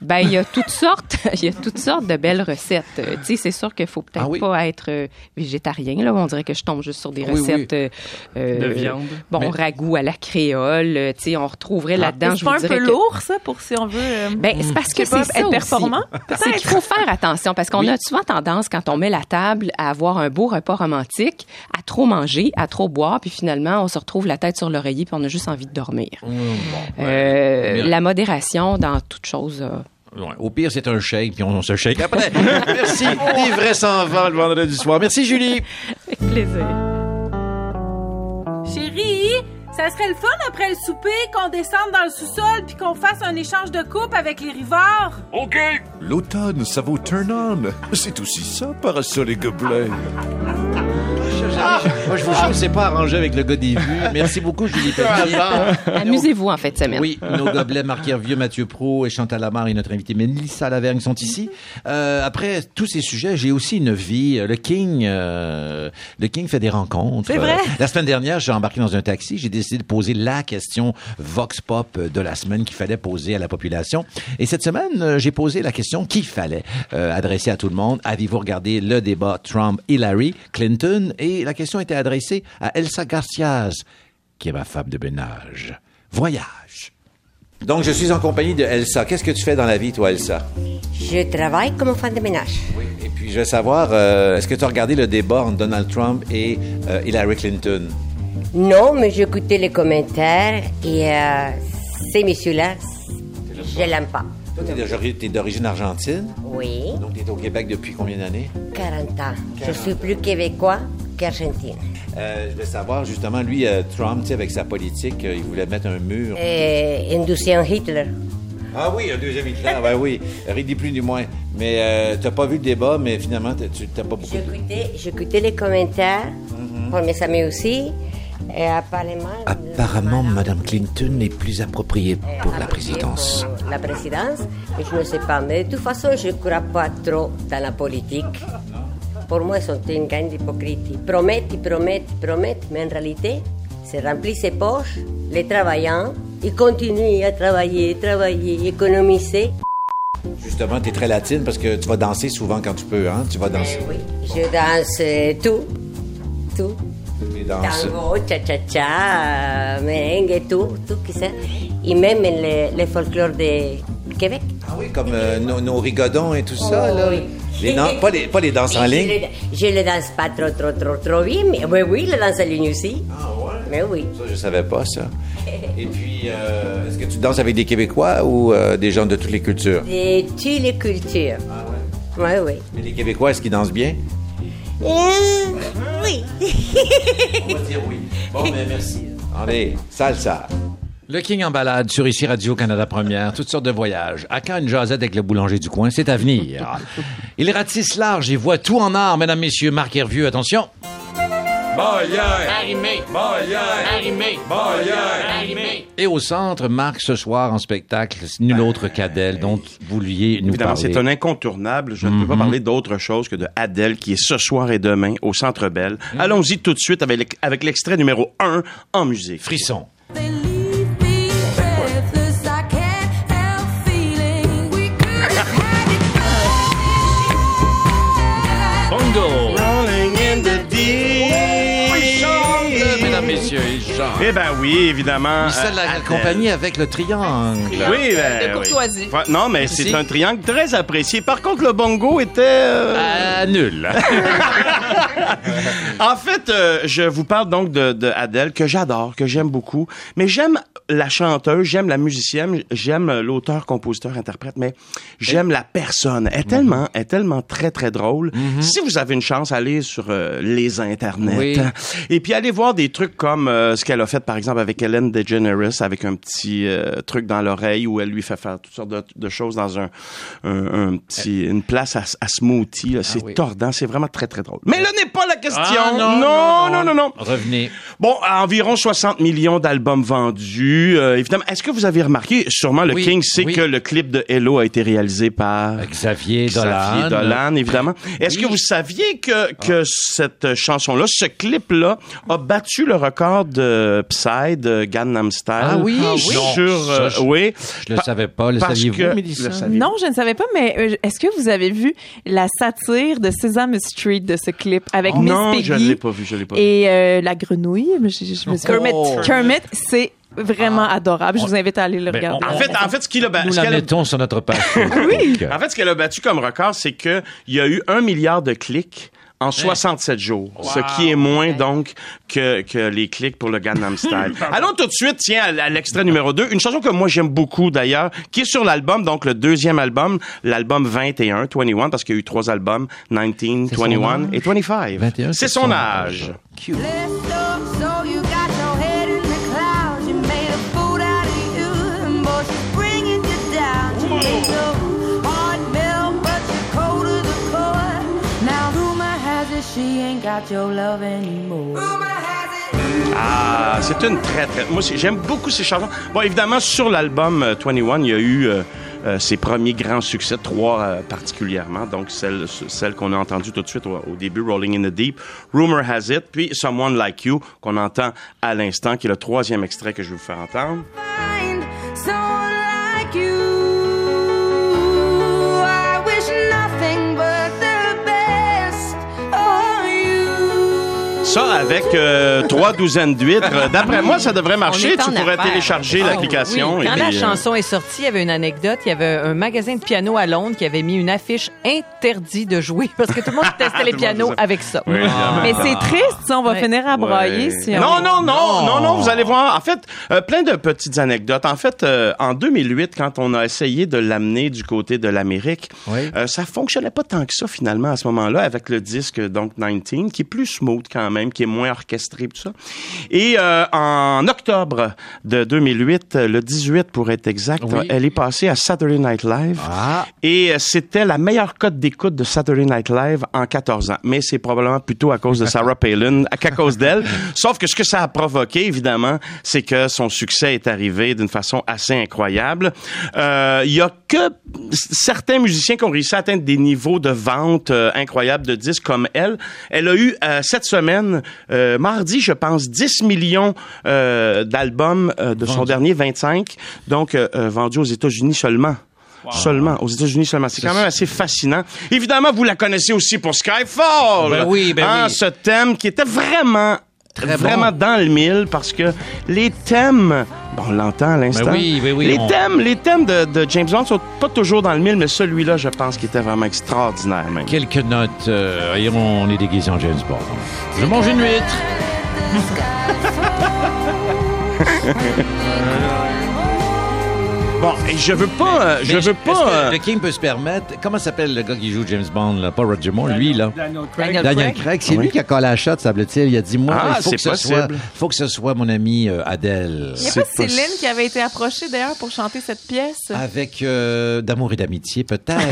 ben il y a toutes sortes, (laughs) il y a toutes sortes de belles recettes. Euh, tu sais, c'est sûr qu'il faut peut-être Ah oui. pas être euh, végétarien là, on dirait que je tombe juste sur des Oui, recettes euh, euh, De viande. Bon, Mais- ragoût à la créole, tu sais, on retrouverait là-dedans, Mais je C'est pas un peu que- lourd, ça, pour si on veut. euh, ben, c'est parce que c'est être aussi. performant, C'est qu'il faut faire attention parce qu'on Oui. a souvent tendance, quand on met la table, à avoir un beau repas romantique, à trop manger, à trop boire, puis finalement, on se retrouve la tête sur l'oreiller, puis on a juste envie de dormir. Mmh, bon, ouais. Euh, Bien. la modération dans toute chose. Euh, Ouais. Au pire, c'est un shake, puis on, on se shake après. (laughs) Merci. Vrais sans vent le vendredi soir. Merci, Julie. avec plaisir. Chérie, ça serait le fun après le souper qu'on descende dans le sous-sol puis qu'on fasse un échange de coupe avec les rivards. OK. L'automne, ça vaut turn on. C'est aussi ça, parasol et gobelet. Moi, je vous jure, c'est pas arrangé avec le gars des vues. Merci beaucoup, Julie (laughs) Pelletier. Amusez-vous en de semaine. Oui, nos gobelets, Marc Hervieux, Mathieu Pro et Chantal Lamar et notre invité Mélissa Lavergne sont ici. Euh, après tous ces sujets, j'ai aussi une vie. Le King, euh, le King fait des rencontres. C'est vrai? Euh, la semaine dernière, j'ai embarqué dans un taxi. J'ai décidé de poser la question Vox Pop de la semaine qu'il fallait poser à la population. Et cette semaine, euh, j'ai posé la question qu'il fallait euh, adresser à tout le monde. Avez-vous regardé le débat Trump-Hillary Clinton? Et la question était adressée à Elsa Garcias, qui est ma femme de ménage. Voyage. Donc, je suis en compagnie de Elsa. Qu'est-ce que tu fais dans la vie, toi, Elsa? Je travaille comme femme de ménage. Oui. Et puis, je veux savoir, euh, est-ce que tu as regardé le débat entre Donald Trump et euh, Hillary Clinton? Non, mais j'écoutais les commentaires et euh, ces messieurs-là, je l'aime pas. Toi, tu es d'origine argentine? Oui, Donc, tu es au Québec depuis combien d'années? 40 ans. Je suis plus québécois qu'argentine. Euh, je veux savoir, justement, lui, euh, Trump, avec sa politique, euh, il voulait mettre un mur. Et un deuxième Hitler. Ah oui, un deuxième Hitler, (laughs) ben oui. Rien ni plus ni moins. Mais euh, tu n'as pas vu le débat, mais finalement, t'as- tu n'as pas beaucoup... J'écoutais, j'écoutais les commentaires pour mes amis aussi. Et apparemment... Apparemment, Madame Clinton est plus appropriée pour la présidence. Pour la présidence, mais je ne sais pas. Mais de toute façon, je ne crois pas trop dans la politique. Pour moi, sont une gang d'hypocrites. Ils promettent, ils promettent, ils promettent, mais en réalité, c'est remplir ses poches, les travaillants, ils continuent à travailler, travailler, économiser. Justement, tu es très latine parce que tu vas danser souvent quand tu peux, hein? Tu vas danser. Oui, je danse euh, tout, tout. Les danses. Tango, cha-cha-cha, merengue, tout, tout qui ça. Et même le, le folklore de Québec. Ah oui, comme euh, nos, nos rigodons et tout ça, là. Oh, oui. Les pas, les, pas les danses en ligne. le- Je le danse pas trop, trop, trop, trop bien, mais oui, oui, le danse en ligne aussi. Ah ouais? Mais oui. Ça, je savais pas, ça. Et puis, euh, est-ce que tu danses avec des Québécois ou euh, des gens de toutes les cultures? De toutes les cultures. Ah ouais? Oui, oui. Mais les Québécois, est-ce qu'ils dansent bien? Euh, oui. On va dire oui. Bon, ben merci. Allez, salsa. Le King en balade sur ici Radio-Canada Première, toutes sortes de voyages. À quand une jasette avec le boulanger du coin, c'est à venir. (laughs) Il ratisse large et voit tout en art, mesdames, messieurs. Marc Hervieux, attention. Arrimé. Arrimé. Arrimé. Et au centre, Marc, ce soir en spectacle, nul autre qu'Adèle, dont vous vouliez nous Évidemment, parler. c'est un incontournable. Je ne peux pas parler d'autre chose que de Adèle qui est ce soir et demain au Centre Bell. Allons-y tout de suite avec l'extrait numéro 1 en musique. Frisson. Eh ben oui, évidemment. Il seul euh, la compagnie avec le triangle. Oui, ben, De courtoisie. Non, mais c'est un triangle très apprécié. Par contre, le bongo était... euh, Ah, nul. (laughs) En fait, euh, je vous parle donc de, de Adèle, que j'adore, que j'aime beaucoup. Mais j'aime la chanteuse, j'aime la musicienne, j'aime l'auteur, compositeur, interprète, mais j'aime la personne. Elle est tellement, elle est tellement très, très drôle. Si vous avez une chance, allez sur euh, les internets. Oui. Et puis allez voir des trucs comme euh, ce qu'elle a fait, par exemple, avec Hélène DeGeneres, avec un petit euh, truc dans l'oreille où elle lui fait faire toutes sortes de, de choses dans un, un, un petit, une place à, à smoothie. là. C'est oui. tordant, c'est vraiment très, très drôle. Mais là n'est question. Ah, non, non, non, non, non. Revenez. Bon, environ 60 millions d'albums vendus. Euh, évidemment, est-ce que vous avez remarqué, sûrement le Oui, King sait oui. que le clip de Hello a été réalisé par Xavier Dolan. Xavier Dolan, évidemment. Est-ce Oui. que vous saviez que, que cette chanson-là, ce clip-là, a battu le record de Psy de Gangnam Style? Ah oui? Ah oui? Sur, Non, ça, euh, je- oui. Je le Pa- savais pas. Le parce saviez-vous, que- Mélissa? le saviez- Non, je ne savais pas, mais euh, est-ce que vous avez vu la satire de Sesame Street de ce clip avec Miss non, Piggy je l'ai pas vu, je l'ai pas vu. et euh, la grenouille? Je, je- je me suis- Kermit. Kermit, c'est vraiment adorable. Je vous invite à aller le Ben, regarder. En fait, en fait, ce qu'il a, ba- Nous ce la qu'elle a- mettons sur notre page. (laughs) Facebook. En fait, ce qu'elle a battu comme record, c'est que il y a eu un milliard de clics en 67 jours, ce qui est moins donc que, que les clics pour le Gangnam Style. (laughs) Allons tout de suite, tiens, à, à l'extrait numéro 2, une chanson que moi j'aime beaucoup d'ailleurs, qui est sur l'album, donc le deuxième album, l'album 21, 21, parce qu'il y a eu trois albums, 19, C'est son 21 âge? et 25. 21, c'est son âge. Cute. Ah, c'est une très, très... Moi, j'aime beaucoup ces chansons. Bon, évidemment, sur l'album euh, 21, il y a eu euh, euh, ses premiers grands succès, trois euh, particulièrement. Donc, celle, celle qu'on a entendue tout de suite au, au début, Rolling in the Deep, Rumor Has It, puis Someone Like You, qu'on entend à l'instant, qui est le troisième extrait que je vais vous faire entendre. Ça, avec euh, trois douzaines d'huîtres, d'après moi, ça devrait marcher. Tu pourrais affaires. télécharger Ah, l'application. oui. Quand la euh, chanson est sortie, il y avait une anecdote. Il y avait un magasin de piano à Londres qui avait mis une affiche interdit de jouer parce que tout le monde (laughs) testait les pianos avec ça. Oui. Mais c'est triste, ça, on va Ouais. finir à broyer Ouais. si non, on... non, non, non, non, vous allez voir. En fait, euh, plein de petites anecdotes. En fait, euh, en 2008, quand on a essayé de l'amener du côté de l'Amérique, Oui. euh, ça fonctionnait pas tant que ça finalement à ce moment-là avec le disque donc 19 qui est plus smooth quand même, qui est moins orchestré tout ça. Et euh, en octobre de 2008, euh, le 18 pour être exact, Oui. elle est passée à Saturday Night Live. Ah. Et euh, c'était la meilleure cote d'écoute de Saturday Night Live en 14 ans. Mais c'est probablement plutôt à cause de Sarah (laughs) Palin, à cause d'elle. Sauf que ce que ça a provoqué, évidemment, c'est que son succès est arrivé d'une façon assez incroyable. Euh, Il y a que certains musiciens qui ont réussi à atteindre des niveaux de vente euh, incroyables de disques comme elle. Elle a eu euh, cette semaine, euh, mardi, je pense, 10 millions d'albums de son dernier 25, donc vendus aux États-Unis seulement. Seulement, aux États-Unis seulement. C'est quand même assez fascinant. Évidemment, vous la connaissez aussi pour Skyfall. Ben oui, ben Hein, oui. Ce thème qui était vraiment, Très vraiment bon. dans le mille parce que les thèmes, bon, on l'entend à l'instant. Ben oui, ben oui, Les on- thèmes, les thèmes de, de James Bond sont pas toujours dans le mille, mais celui-là, je pense qu'il était vraiment extraordinaire, même. Quelques notes. euh, et on est déguisé en James Bond. Je mange une huître. (laughs) Bon, et je veux pas, euh, je Mais veux est-ce pas. que euh, Le King peut se permettre. Comment s'appelle le gars qui joue James Bond, là? Pas Roger Moore, lui, là. Daniel Craig. Daniel Daniel Craig. C'est lui qui a collé la shot, semble-t-il. Il a dit, moi, Ah, il faut c'est que, ce possible. soit, faut que ce soit mon ami euh, Adèle. Il n'y a C'est pas pas- Céline qui avait été approchée d'ailleurs pour chanter cette pièce? Avec euh, d'amour et d'amitié, peut-être. (laughs)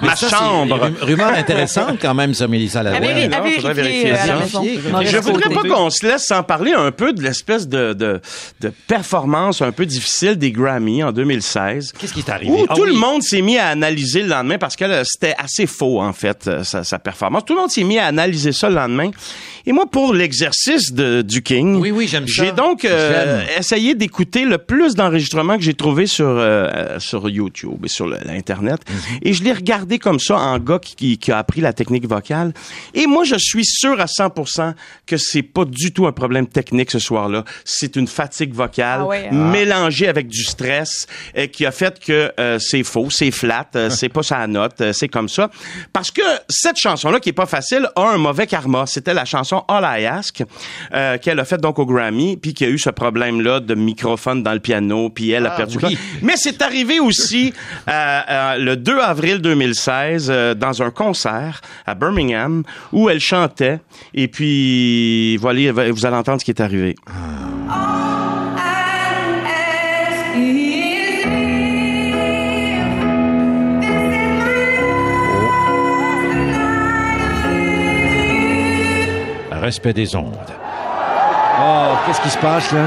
Ma ça, chambre. une rumeur intéressante quand même, ça, Mélissa Larouche. Avez- non, avez faudrait vérifié, vérifier euh, la ça. Je voudrais pas qu'on se laisse sans parler un peu de l'espèce de, de, de performance un peu difficile des Grammy en 2016. Qu'est-ce qui est arrivé? Où Ah tout oui. le monde s'est mis à analyser le lendemain parce que là, c'était assez faux, en fait, euh, sa, sa performance. Tout le monde s'est mis à analyser ça le lendemain. Et moi, pour l'exercice du King, Oui, oui, j'ai donc euh, essayé d'écouter le plus d'enregistrements que j'ai trouvé sur, euh, euh, sur YouTube et sur l'Internet. Mhm. Et je l'ai regardé comme ça en gars qui, qui, qui a appris la technique vocale. Et moi, je suis sûr à 100% que c'est pas du tout un problème technique ce soir-là. C'est une fatigue vocale Ah ouais, hein? mélangée avec du stress euh, qui a fait que euh, c'est faux, c'est flat, euh, (laughs) c'est pas sa note, euh, c'est comme ça. Parce que cette chanson-là, qui est pas facile, a un mauvais karma. C'était la chanson All I Ask euh, qu'elle a faite donc au Grammy, puis qui a eu ce problème-là de microphone dans le piano, puis elle a Ah, perdu oui. Mais c'est arrivé aussi euh, euh, le 2 avril 2016 euh, dans un concert à Birmingham où elle chantait. Et puis, voilà, vous allez entendre ce qui est arrivé. Respect des ondes. Oh, qu'est-ce qui se passe, là?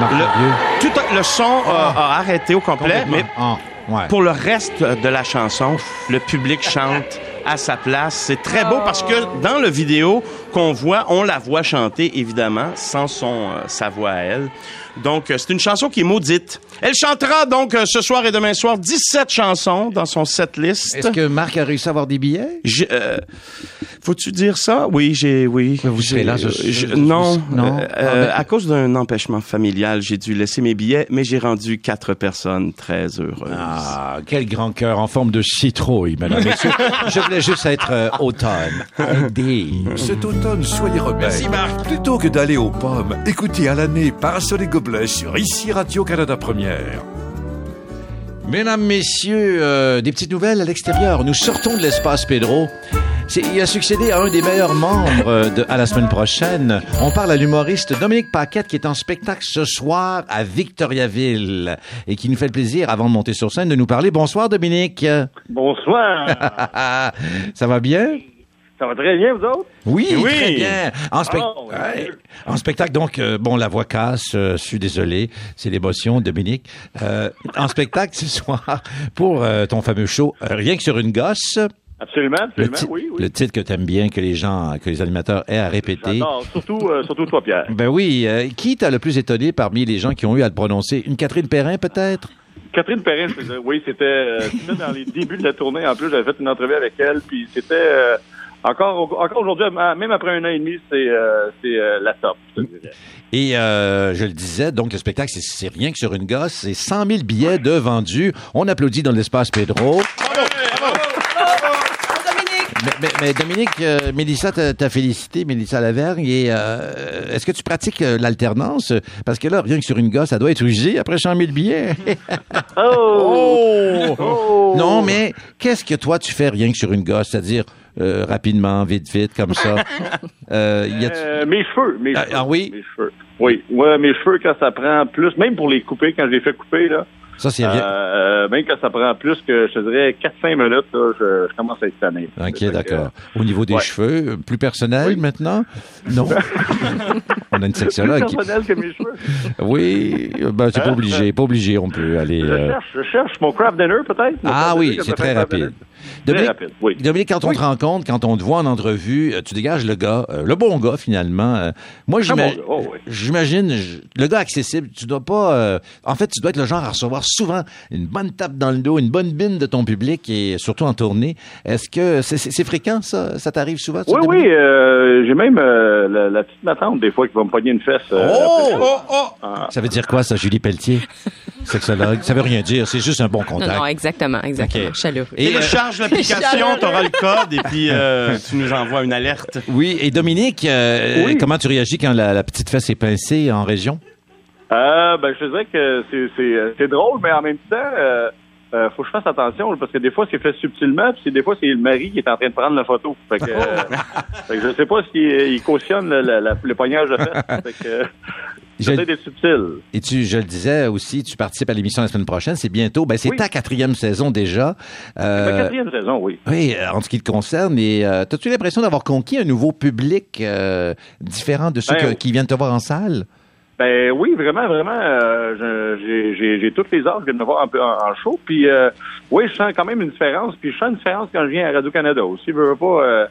Marc Le, Larieux? tout a- le son a, a arrêté au complet, mais Ah, ouais. pour le reste de la chanson, le public chante à sa place. C'est très beau parce que dans le vidéo qu'on voit, on la voit chanter évidemment sans son euh, sa voix à elle. Donc euh, c'est une chanson qui est maudite. Elle chantera donc euh, ce soir et demain soir 17 chansons dans son set list. Est-ce que Marc a réussi à avoir des billets? J'ai, euh, Faut-tu dire ça? Oui, j'ai, oui. Mais vous serez J'ai- là, je- non, non? euh, à cause d'un empêchement familial, j'ai dû laisser mes billets, mais j'ai rendu quatre personnes très heureuses. Ah, quel grand cœur en forme de citrouille, madame, (laughs) messieurs. Je voulais juste être euh, automne. Cet automne, soyez rebelles. Merci, Marc. Plutôt que d'aller aux pommes, écoutez à l'année Parasol et Gobelets sur ici Radio-Canada Première. Mesdames, messieurs, euh, des petites nouvelles à l'extérieur. Nous sortons de l'espace Pedro. Il a succédé à un des meilleurs membres euh, de, à la semaine prochaine. On parle à l'humoriste Dominique Paquette qui est en spectacle ce soir à Victoriaville et qui nous fait le plaisir, avant de monter sur scène, de nous parler. Bonsoir Dominique. Bonsoir. (laughs) Ça va bien? Ça va très bien, vous autres? Oui, Oui. très bien. En, Oh. Ouais. en spectacle, donc, euh, bon, la voix casse, euh, je suis désolé, c'est l'émotion, Dominique. Euh, en spectacle ce soir, pour euh, ton fameux show, euh, Rien que sur une gosse, Absolument, le, absolument, oui, oui. le titre que tu aimes bien, que les gens, que les animateurs aient à répéter. J'adore, surtout, euh, surtout toi, Pierre. Ben oui, euh, qui t'a le plus étonné parmi les gens qui ont eu à le prononcer? Une Catherine Perrin, peut-être? Catherine Perrin, oui, c'était euh, (laughs) dans les débuts de la tournée. En plus, j'avais fait une entrevue avec elle, puis c'était euh, encore, encore aujourd'hui, même après un an et demi, c'est euh, c'est euh, la top. je te dirais. Et euh, je le disais, donc le spectacle, c'est- c'est rien que sur une gosse. C'est 100 000 billets de vendus. On applaudit dans l'espace Pedro. Mais, mais- mais Dominique, euh, Mélissa t'a félicité, Mélissa Lavergne. Et euh, est-ce que tu pratiques euh, l'alternance? Parce que là, rien que sur une gosse, ça doit être usé après 100 000 billets. (laughs) Oh! Oh! non, mais qu'est-ce que toi, tu fais rien que sur une gosse? C'est-à-dire euh, rapidement, vite, vite, comme ça. (laughs) Euh, y a Euh, mes cheveux, mes Ah, cheveux. ah oui? Mes cheveux. Oui, ouais, mes cheveux, quand ça prend plus, même pour les couper, quand je les fais couper, là, Ça, c'est rien. euh, même quand ça prend plus que, je te dirais, 4-5 minutes, là, je, je commence à être tanné. OK, d'accord. Au niveau des ouais. cheveux, euh, plus personnel maintenant? Non. (laughs) On a une Plus sexologue. personnel que mes cheveux. Oui, ben, c'est pas obligé. Pas obligé, on peut aller. Je euh, cherche, je cherche mon craft dinner, peut-être. Ah oui, c'est très rapide. Très rapide, oui. Dominique, quand on te rencontre, quand on te voit en entrevue, euh, tu dégages le gars, euh, le bon gars finalement. Euh, moi, bon oh, oui. j'imagine, je- le gars accessible, tu dois pas... euh, en fait, tu dois être le genre à recevoir souvent une bonne tape dans le dos, une bonne bine de ton public et surtout en tournée. Est-ce que c'est fréquent ça? Ça t'arrive souvent? Oui, oui, euh, j'ai même euh, la, la petite matante, des fois, qui va me pogner une fesse. euh, Oh! Oh, oh! Ah. Ça veut dire quoi, ça, Julie Pelletier? (laughs) Sexologue? Ça veut rien dire, c'est juste un bon Non, contact. non, exactement, exactement. Ok. Chaleureux. Et, euh, Télécharge l'application, t'auras le code et puis euh, (laughs) tu nous envoies une alerte. oui, et Dominique, euh, Oui. comment tu réagis quand la, la petite fesse est pincée en région? Euh, ben, je te dirais que c'est, c'est, euh, c'est drôle, mais en même temps, euh, euh, faut que je fasse attention parce que des fois c'est fait subtilement, puis des fois c'est le mari qui est en train de prendre la photo. Fait que, euh, (laughs) fait que je sais pas s'il il cautionne le, le, poignage de fête. fait que, (laughs) Je-. Et tu, je le disais aussi, tu participes à l'émission la semaine prochaine. C'est bientôt. Ben, c'est Oui. ta quatrième saison déjà. C'est Euh, ma quatrième saison, oui. oui, en ce qui te concerne. Et euh, as-tu l'impression d'avoir conquis un nouveau public euh, différent de ceux Ben, que- qui viennent te voir en salle? Ben oui, vraiment, vraiment. euh, j'ai toutes les âges de me voir un peu en, en show. Puis euh, oui, je sens quand même une différence. Puis je sens une différence quand je viens à Radio-Canada aussi. Je veux pas... Euh,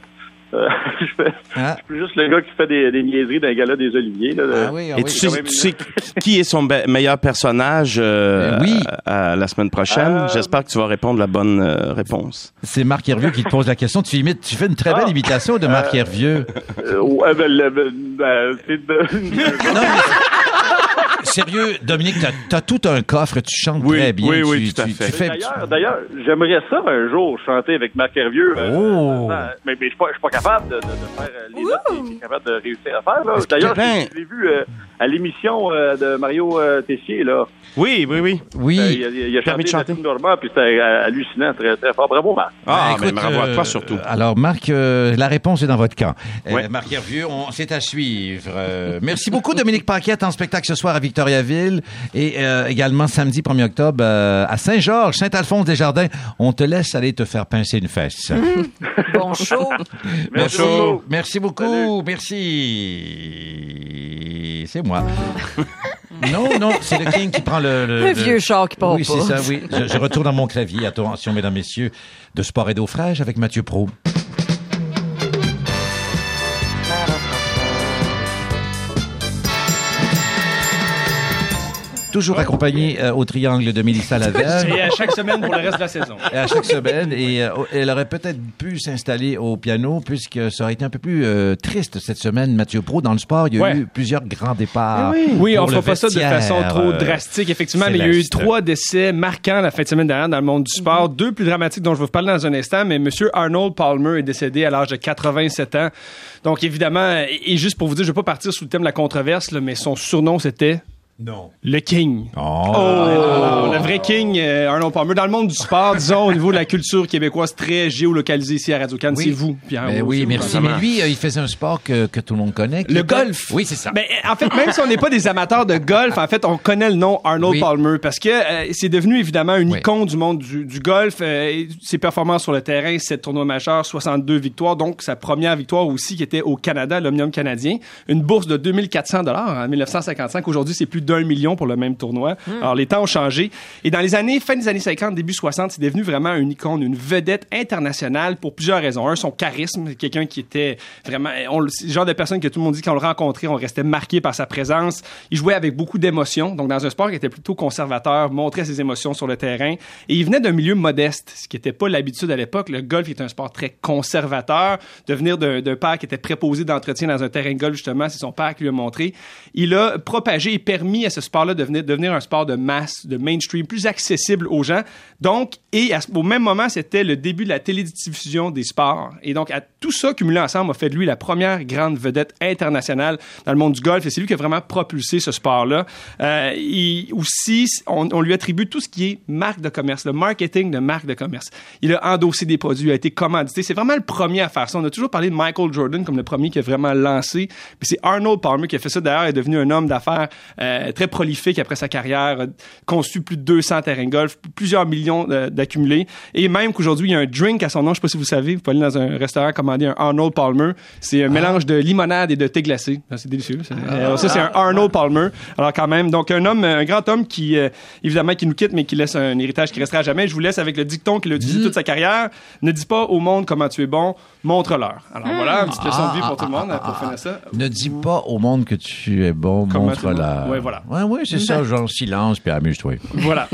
euh, (laughs) je, fais, je suis plus juste le gars qui fait des, des niaiseries d'un gala des Oliviers. Là, Ah oui, ah Et oui. tu sais, tu qui est son meilleur personnage euh, oui. à, à la semaine prochaine? Euh, J'espère que tu vas répondre la bonne euh, réponse. C'est Marc Hervieux qui te pose la question. Tu imites, tu fais une très belle Ah. imitation de Marc Hervieux. Euh, ouais, ben, ben, ben, c'est de- Non, mais- (laughs) Sérieux, Dominique, t'as as tout un coffre, tu chantes Oui, très bien. oui, oui, tu, tout à tu- fait. tu fais- D'ailleurs, d'ailleurs, j'aimerais ça un jour chanter avec Marc Hervieux. euh, Oh. euh, mais mais je suis pas, je suis pas capable de, de, de faire euh, les notes qu'il est capable de réussir à faire. D'ailleurs, ben- je, l'ai vu euh, à l'émission euh, de Mario euh, Tessier. Là. Oui, oui, oui. Oui. Euh, il, a, il a Permis de chanté chanter. Normand, puis c'était euh, hallucinant, très, très fort. Bravo, Marc. Ah, Ben, mais bravo à euh, toi surtout. Alors, Marc, euh, la réponse est dans votre camp. Euh, Ouais. Marc Hervieux, on- c'est à suivre. Euh, merci beaucoup, Dominique Paquette, en spectacle ce soir à Victoriaville et euh, également samedi 1er octobre euh, à Saint-Georges, Saint-Alphonse-des-Jardins. On te laisse aller te faire pincer une fesse. (laughs) Bon show. Merci beaucoup. Merci beaucoup. Salut. Merci. C'est moi. non, non, c'est le King qui prend le... Le vieux char qui part Oui, c'est ça, oui. Je, je retourne dans mon clavier. Attention, mesdames, messieurs, de sport et d'eau fraîche avec Mathieu Pro. Toujours accompagné euh, au triangle de Mélissa Laverne. Et à chaque semaine pour le reste de la saison. Et à chaque semaine. Et euh, elle aurait peut-être pu s'installer au piano puisque ça aurait été un peu plus euh, triste cette semaine, Mathieu Pro. Dans le sport, il y a Ouais. eu plusieurs grands départs. Oui, pour on le fera pas ça de façon trop drastique, effectivement, mais il y a eu trois décès marquants la fin de semaine dernière dans le monde du sport. Deux plus dramatiques dont je vais vous parler dans un instant, mais M. Arnold Palmer est décédé à l'âge de 87 ans. Donc, évidemment, et, juste pour vous dire, je vais pas partir sous le thème de la controverse, là, mais son surnom, c'était Non. le King. Oh. Alors, le vrai King, euh, Arnold Palmer. Dans le monde du sport, disons, au niveau de la culture québécoise très géolocalisée ici à Radio-Can, Oui. c'est vous, Pierre. Ben oui, merci. Mais lui, euh, il faisait un sport que, que tout le monde connaît. Le golf. Oui, c'est ça. Ben, en fait, même si on n'est pas des amateurs de golf, en fait, on connaît le nom Arnold Oui. Palmer parce que euh, c'est devenu évidemment une Oui. icône du monde du, du golf. Euh, et ses performances sur le terrain, 7 tournois majeurs, 62 victoires, donc sa première victoire aussi qui était au Canada, l'Omnium canadien. Une bourse de 2400 dollars en 1955. Aujourd'hui, c'est plus d'un million pour le même tournoi. Alors, les temps ont changé. Et dans les années, fin des années 50, début 60, c'est devenu vraiment une icône, une vedette internationale pour plusieurs raisons. Un, son charisme, quelqu'un qui était vraiment, on, le- c'est le genre de personne que tout le monde dit quand on le rencontrait, on restait marqué par sa présence. Il jouait avec beaucoup d'émotions, donc dans un sport qui était plutôt conservateur, montrait ses émotions sur le terrain. Et il venait d'un milieu modeste, ce qui n'était pas l'habitude à l'époque. Le golf est un sport très conservateur. De venir d'un d'un père qui était préposé d'entretien dans un terrain de golf, justement, c'est son père qui lui a montré. Il a propagé et permis à ce sport-là de devenir, un sport de masse, de mainstream, plus accessible aux gens. Donc, et au même moment, c'était le début de la télédiffusion des sports. Et donc, à tout ça cumulé ensemble, a fait de lui la première grande vedette internationale dans le monde du golf. Et c'est lui qui a vraiment propulsé ce sport-là. Euh, aussi, on, lui attribue tout ce qui est marque de commerce, le marketing de marque de commerce. Il a endossé des produits, a été commandité. C'est vraiment le premier à faire ça. On a toujours parlé de Michael Jordan comme le premier qui a vraiment lancé. Mais c'est Arnold Palmer qui a fait ça. D'ailleurs, il est devenu un homme d'affaires euh, très prolifique après sa carrière, a conçu plus de 200 terrains de golf, plusieurs millions euh, d'accumulés. Et même qu'aujourd'hui, il y a un drink à son nom. Je sais pas si vous savez, vous pouvez aller dans un restaurant commander un Arnold Palmer. C'est un mélange de limonade et de thé glacé. Ah, C'est délicieux. ça. Alors, ça, c'est un Arnold Palmer. Alors quand même, donc un homme, un grand homme qui, euh, évidemment, qui nous quitte, mais qui laisse un héritage qui restera à jamais. Je vous laisse avec le dicton qu'il a utilisé toute sa carrière. Ne dis pas au monde comment tu es bon, montre-leur. Alors voilà, une petite leçon de vie pour tout le monde, pour finir ça. Ne dis pas au monde que tu es bon, bon. Ouais, voilà. Ouais, c'est ça, genre silence, puis amuse-toi. Voilà.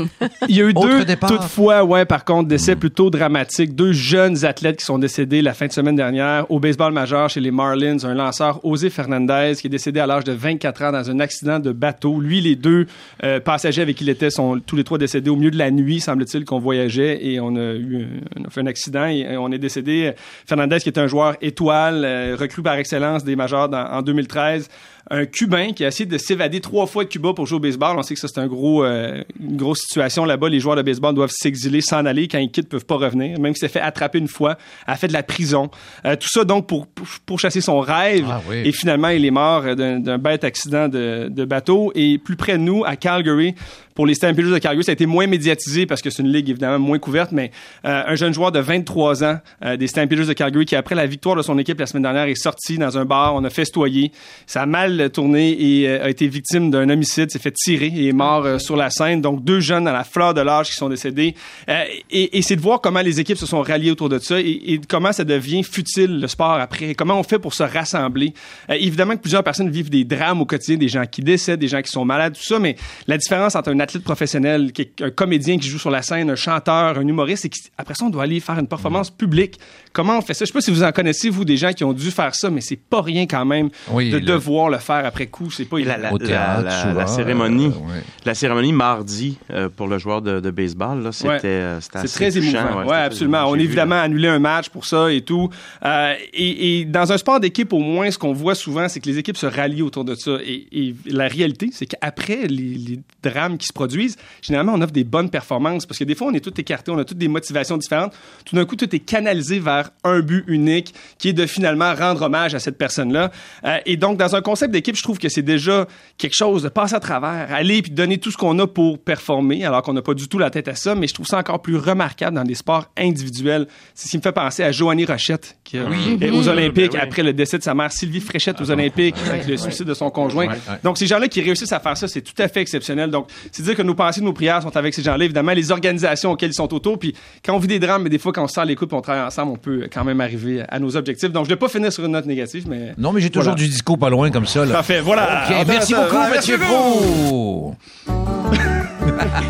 Il y a eu (laughs) deux, départ. toutefois, ouais, par contre, décès plutôt dramatiques. Deux jeunes athlètes qui sont décédés la fin de semaine dernière au baseball majeur chez les Marlins. Un lanceur, José Fernandez, qui est décédé à l'âge de 24 ans dans un accident de bateau. Lui, les deux euh, passagers avec qui il était sont tous les trois décédés au milieu de la nuit, semble-t-il, qu'on voyageait et on a eu un- on a fait un accident et on est décédé. Fernandez, qui est un joueur étoile, euh, recru par excellence des majors en 2013, un Cubain qui a essayé de s'évader trois fois de Cuba pour jouer au baseball. On sait que ça, c'est un gros, euh, une grosse situation là-bas. Les joueurs de baseball doivent s'exiler, s'en aller. Quand ils quittent, ils peuvent pas revenir. Même s'il s'est fait attraper une fois, a fait de la prison. Euh, tout ça, donc, pour, pour, chasser son rêve. Ah oui. Et finalement, il est mort euh, d'un d'un bête accident de, de bateau. Et plus près de nous, à Calgary, pour les Stampeders de Calgary, ça a été moins médiatisé parce que c'est une ligue évidemment moins couverte, mais euh, un jeune joueur de 23 ans euh, des Stampeders de Calgary qui, après la victoire de son équipe la semaine dernière, est sorti dans un bar, on a festoyé. Ça a mal tourné et euh, a été victime d'un homicide, s'est fait tirer et est mort euh, sur la scène. Donc, deux jeunes à la fleur de l'âge qui sont décédés. Euh, et et c'est de voir comment les équipes se sont ralliées autour de ça et, et comment ça devient futile, le sport, après. Comment on fait pour se rassembler. Évidemment que plusieurs personnes vivent des drames au quotidien, des gens qui décèdent, des gens qui sont malades, tout ça, mais la différence entre un athlète professionnel, qui est un comédien qui joue sur la scène, un chanteur, un humoriste, c'est qu'après ça, on doit aller faire une performance publique. Comment on fait ça? Je sais pas si vous en connaissez, vous, des gens qui ont dû faire ça, mais c'est pas rien quand même Oui, de le- devoir le faire après coup. C'est pas La, Au théâtre, la- la- souvent, la cérémonie, euh, ouais. la cérémonie mardi euh, pour le joueur de, de baseball, là, c'était, Ouais. euh, c'était C'est assez très touchant, émouvant. ouais, Ouais, absolument. émouvant. On a évidemment annulé un match pour ça et tout. Euh, et, et dans un sport d'équipe, au moins, ce qu'on voit souvent, c'est que les équipes se rallient autour de ça. Et, et la réalité, c'est qu'après les, les drames qui se produisent, généralement, on offre des bonnes performances parce que des fois, on est tous écartés, on a toutes des motivations différentes. Tout d'un coup, tout est canalisé vers un but unique qui est de finalement rendre hommage à cette personne-là. Euh, et donc, dans un concept d'équipe, je trouve que c'est déjà quelque chose de passer à travers, aller puis donner tout ce qu'on a pour performer, alors qu'on n'a pas du tout la tête à ça. Mais je trouve ça encore plus remarquable dans des sports individuels. C'est ce qui me fait penser à Joanie Rochette, qui est aux Olympiques Ben oui. après le décès de sa mère, Sylvie Fréchette aux Olympiques, avec le suicide de son conjoint. Donc, ces gens-là qui réussissent à faire ça, c'est tout à fait exceptionnel. Donc, c'est dire que nos pensées, nos prières sont avec ces gens-là. Évidemment, les organisations auxquelles ils sont autour. Puis, quand on vit des drames, mais des fois, quand on se sert les coups et on travaille ensemble, on peut quand même arriver à nos objectifs. Donc, je vais pas finir sur une note négative, mais. Non, mais j'ai toujours Voilà. du disco pas loin comme ça. Là. Parfait, voilà. OK, merci Attends, beaucoup, Mathieu merci. Pro.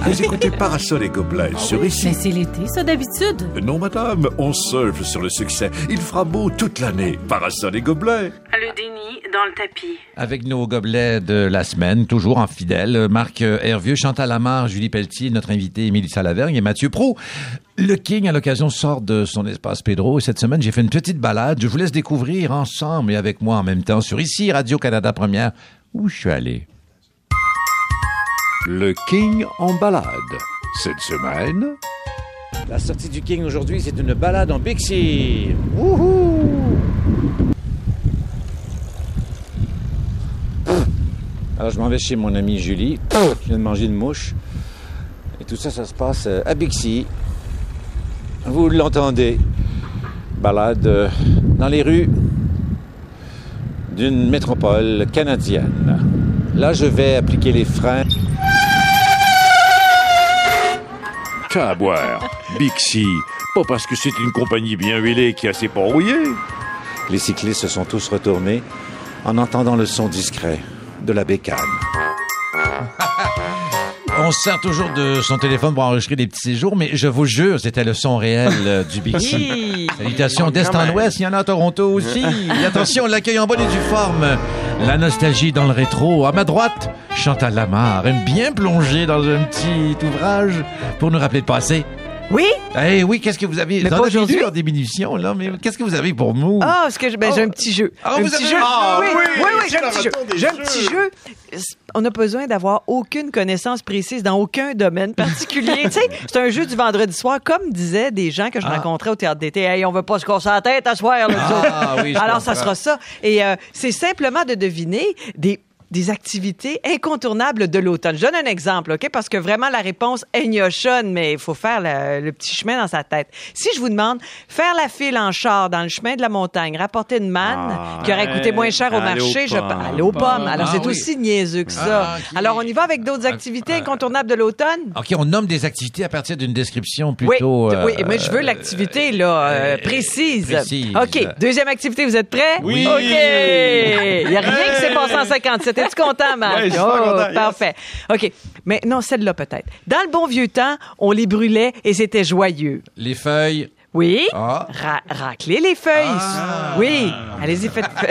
Vous écoutez Parasol et Gobelets sur ici. Mais c'est l'été, ça, d'habitude. Non, madame, on surfe sur le succès. Il fera beau toute l'année. Parasol et Gobelets. Le déni dans le tapis. Avec nos gobelets de la semaine, toujours en fidèle, Marc Hervieux, Chantal Lamar, Julie Pelletier, notre invité Émilie Salavergne et Mathieu Pro. Le King, à l'occasion, sort de son espace Pedro. Et cette semaine, j'ai fait une petite balade. Je vous laisse découvrir ensemble et avec moi en même temps sur ici, Radio-Canada Première, où je suis allé. Le King en balade. Cette semaine, La sortie du King aujourd'hui, c'est une balade en Bixi. Wouhou! Alors, je m'en vais chez mon amie Julie. Je viens de manger une mouche. Et tout ça, ça se passe euh, à Bixi. Vous l'entendez. Balade dans les rues d'une métropole canadienne. Là, je vais appliquer les freins. t'as à boire. Bixi. Pas parce que c'est une compagnie bien huilée qui a ses pas rouillés. Les cyclistes se sont tous retournés en entendant le son discret de la bécane. On se sert toujours de son téléphone pour enregistrer des petits séjours, mais je vous jure, c'était le son réel euh, du (laughs) Bixi. Hi. Salutations d'Est en Ouest, il y en a à Toronto aussi. Et attention, l'accueil en bonne et due forme. La nostalgie dans le rétro. À ma droite, Chantal Lamar aime bien plonger dans un petit ouvrage pour nous rappeler le passé. Oui? Eh oui, qu'est-ce que vous avez? Vous en avez en diminution, là, mais qu'est-ce que vous avez pour nous? Ah, parce que ben, j'ai un petit jeu. Ah, un vous petit avez- jeu. Ah, oui, oui, oui, oui, j'ai un petit jeu. J'ai un petit jeu. On a besoin d'avoir aucune connaissance précise dans aucun domaine particulier. (laughs) tu sais, c'est un jeu du vendredi soir, comme disaient des gens que je Ah. rencontrais au théâtre d'été. Hey, on veut pas se casser la tête à soir, là, Ah, oui, Alors, ça sera ça. Et euh, c'est simplement de deviner des des activités incontournables de l'automne. Je donne un exemple, OK? Parce que vraiment, la réponse est gnochonne, mais il faut faire le, le petit chemin dans sa tête. Si je vous demande, faire la file en char dans le chemin de la montagne, rapporter une manne Ah, qui aurait coûté moins cher au marché, je aller aux pommes. Alors, Ah, c'est oui. aussi niaiseux que ça. Ah, ok. Alors, on y va avec d'autres activités incontournables de l'automne? OK, on nomme des activités à partir d'une description Oui, plutôt... euh, oui, mais je veux l'activité là euh, euh, précise. précise. OK, deuxième activité, vous êtes prêts? Oui. OK. Il n'y a rien qui s'est passé en 57. Es-tu content, Marc? Ouais, je suis Oh, content, yes. Parfait. OK. Mais non, celle-là peut-être. Dans le bon vieux temps, on les brûlait et c'était joyeux. Les feuilles... Oui. Ah. Ra- racler les feuilles. Ah. Oui. Allez-y, faites. (laughs)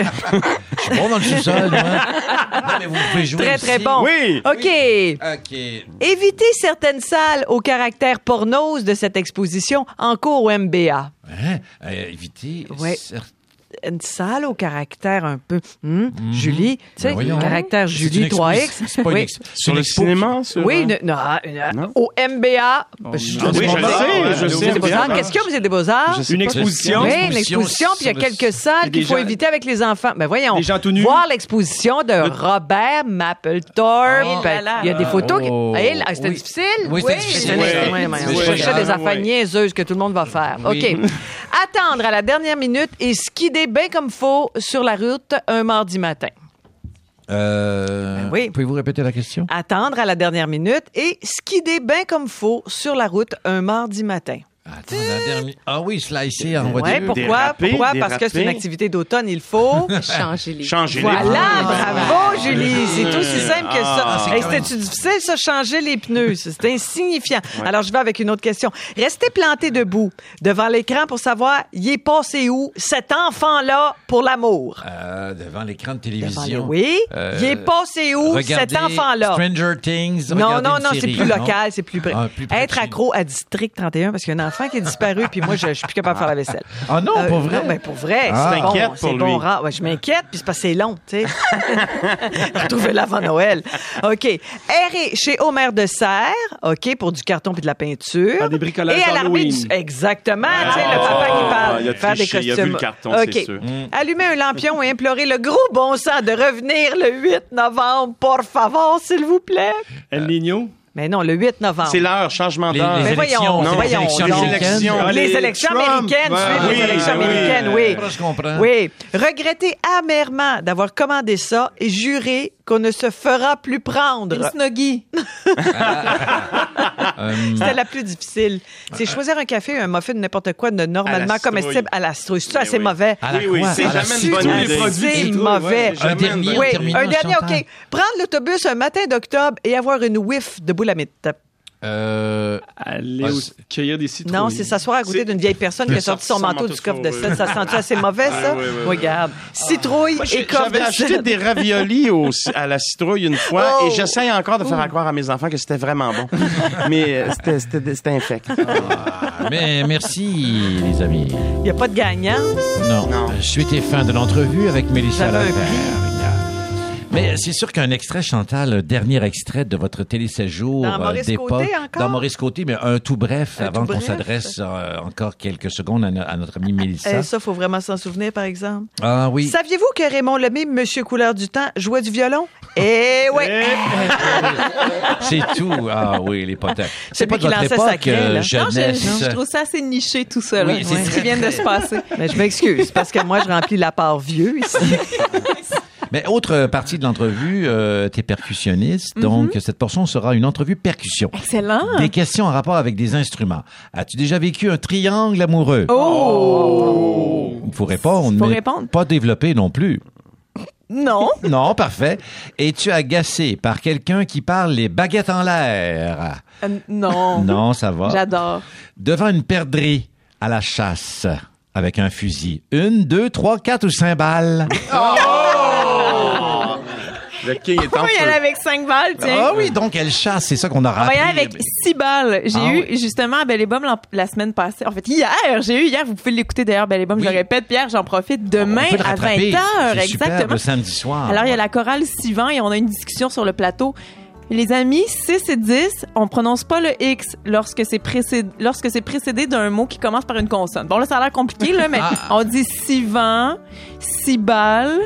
Je suis bon dans le sous-sol, moi. Non, mais vous pouvez jouer très, aussi. très bon. Oui. OK. OK. Évitez certaines salles au caractère pornose de cette exposition en cours au MBA. Hein? Euh, éviter... Ouais. cer- une salle au caractère un peu. Hum, Julie, tu sais, Ben caractère Julie une expo- 3X. c'est pas une Oui. Sur le cinéma, sur... Oui, une- non, une- au MBA. Oh, Ben, je- non. je- Oui, je sais, je sais. Qu'est-ce qu'il y a au Musée des Beaux-Arts? Je sais Une exposition. Oui, une exposition, puis il y a quelques salles qu'il faut gens- éviter avec les enfants. Ben voyons, Des gens tout nus. voir l'exposition de Robert Mapplethorpe. Oh. Il y a des photos. Oh. Eh, C'était Oui. difficile? Oui, c'était difficile. Oui. cherchait des Ah, affaires niaiseuses que tout le monde va faire. OK. Attendre à la dernière minute et skider bien comme faut sur la route un mardi matin. Euh, Ben oui. Pouvez-vous répéter la question? Attendre à la dernière minute et skider bien comme faut sur la route un mardi matin. Attends, la dernière... Ah oui, slicer en Ouais, voiture. pourquoi? Déraper, pourquoi? Parce que c'est une activité d'automne, il faut. (laughs) Changer les Changer les Voilà, pneus. bravo Julie, c'est aussi simple que ça. Ah, Hey, même- C'était-tu difficile ça, changer les pneus? C'est insignifiant. Alors je vais avec une autre question. Restez planté debout devant l'écran pour savoir, il est passé où cet enfant-là pour l'amour? Euh, devant l'écran de les- télévision. Oui, Euh, il est passé où cet enfant-là? Stranger Things. Non, non, non, c'est plus local, c'est plus près. Ah, plus Être accro à District 31 parce qu'il y a un enfant qui est disparu puis moi je, je suis plus capable de faire la vaisselle. Ah non, Euh, pour vrai? Non, mais pour vrai, Ah. c'est bon, T'inquiète c'est pour bon. lui. rare. Ouais, je m'inquiète puis c'est parce que c'est long, tu sais. (laughs) Retrouver l'avant Noël. OK. Errer chez Homer de Serre, OK, pour du carton puis de la peinture. Faire des bricolages Et à l'armée d'Halloween. du... Exactement, tu sais, le papa qui parle. il a faire des triché, il a costumes. vu le carton, OK. c'est sûr. Allumer un lampion et implorer le gros bon sens de revenir le 8 novembre, por favor, s'il vous plaît. El Niño? Mais non, le 8 novembre. C'est l'heure, changement Les, d'heure. les Mais élections, voyons, c'est les voyons, élections américaines. élections. Ah, les les élections américaines, oui, les élections oui, américaines, oui. Je comprends. Oui. Regretter amèrement d'avoir commandé ça et jurer qu'on ne se fera plus prendre. Une snuggie. (laughs) Euh, C'était la plus difficile. C'est choisir un café ou un muffin, n'importe quoi, de normalement comestible à la citrouille. Ça, c'est mauvais. Oui, oui, c'est jamais une bonne citrouille. idée. produits C'est mauvais. Un dernier. OK. Prendre l'autobus un matin d'octobre et avoir une whiff de boulamite. Euh, Aller Ah, cueillir des citrouilles. Non, c'est s'asseoir à côté d'une vieille personne qui a sorti son manteau du coffre de scène. Ça se sent assez mauvais, ça? oui, oui, oui. Regarde. Citrouille Moi, et coffre de J'avais acheté des raviolis au- à la citrouille une fois Oh! et j'essaye encore de faire croire à mes enfants que c'était vraiment bon. (laughs) Mais euh, c'était- infect. mais merci, les amis. Il n'y a pas de gagnant? Non. Non. Suite et fin de l'entrevue avec Mélissa Lavert. Mais c'est sûr qu'un extrait, Chantal, le dernier extrait de votre téléséjour Dans euh, Maurice d'époque, Côté encore? dans Maurice Côté, mais un tout bref, Un avant tout qu'on bref? s'adresse euh, encore quelques secondes à, no- à notre amie Mélissa. Eh, ça, faut vraiment s'en souvenir, par exemple. ah oui. Saviez-vous que Raymond Lemay, Monsieur Couleur du Temps, jouait du violon? Eh oui! (laughs) C'est tout. Ah oui, les potins. C'est Celui pas de qui votre lançait sa époque, craie, euh. Non, je, jeunesse. je trouve ça assez niché tout ça, là, Oui, c'est ce qui vient de se passer. Mais je m'excuse, parce que moi, je remplis la part vieux ici. (laughs) Mais autre partie de l'entrevue, euh, t'es percussionniste, donc cette portion sera une entrevue percussion. Excellent. Des questions en rapport avec des instruments. As-tu déjà vécu un triangle amoureux? Oh! Il faut répondre, Faut mais répondre. pas développé non plus. Non. (laughs) Non, parfait. Es-tu agacé par quelqu'un qui parle les baguettes en l'air? Euh, non. (laughs) Non, ça va. J'adore. Devant une perdrix à la chasse avec un fusil. Une, deux, trois, quatre ou cinq balles? Le king est (laughs) On en va y aller feu. avec cinq balles, tiens. Ah oui, donc elle chasse, c'est ça qu'on a On va y rappelé. aller avec six balles. J'ai Ah eu oui. justement à Belle et Bomme la semaine passée. En fait, hier, j'ai eu hier. Vous pouvez l'écouter d'ailleurs, Belle et Bomme. Je le répète, Pierre, j'en profite demain On à rattraper. 20 h C'est super, exactement. le samedi soir. Alors, il y a la chorale Sivan et on a une discussion sur le plateau. Les amis, 6 et 10, on prononce pas le X lorsque c'est précédé, lorsque c'est précédé d'un mot qui commence par une consonne. Bon, là, ça a l'air compliqué, là, mais (laughs) Ah. on dit Sivan, Cibal.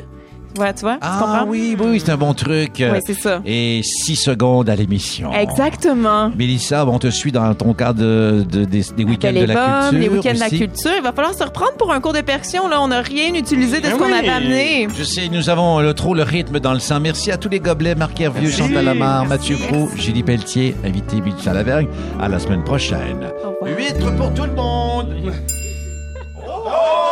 Voilà, tu vois? tu Ah comprends? oui, oui, c'est un bon truc. Oui, c'est ça. Et six secondes à l'émission. Exactement. Mélissa, on te suit dans ton cadre de, de- des, des week-ends de la culture. les week-ends de la culture. Il va falloir se reprendre pour un cours de percussion. Là, on n'a rien utilisé de ce Ben qu'on avait amené. Je sais, nous avont le, trop le rythme dans le sang. Merci à tous les gobelets, Marc Hervieux, Chantal Lamar, Mathieu Prou, Julie Pelletier, invité Mélissa Lavergne. À la semaine prochaine. Huîtres pour tout le monde! (laughs)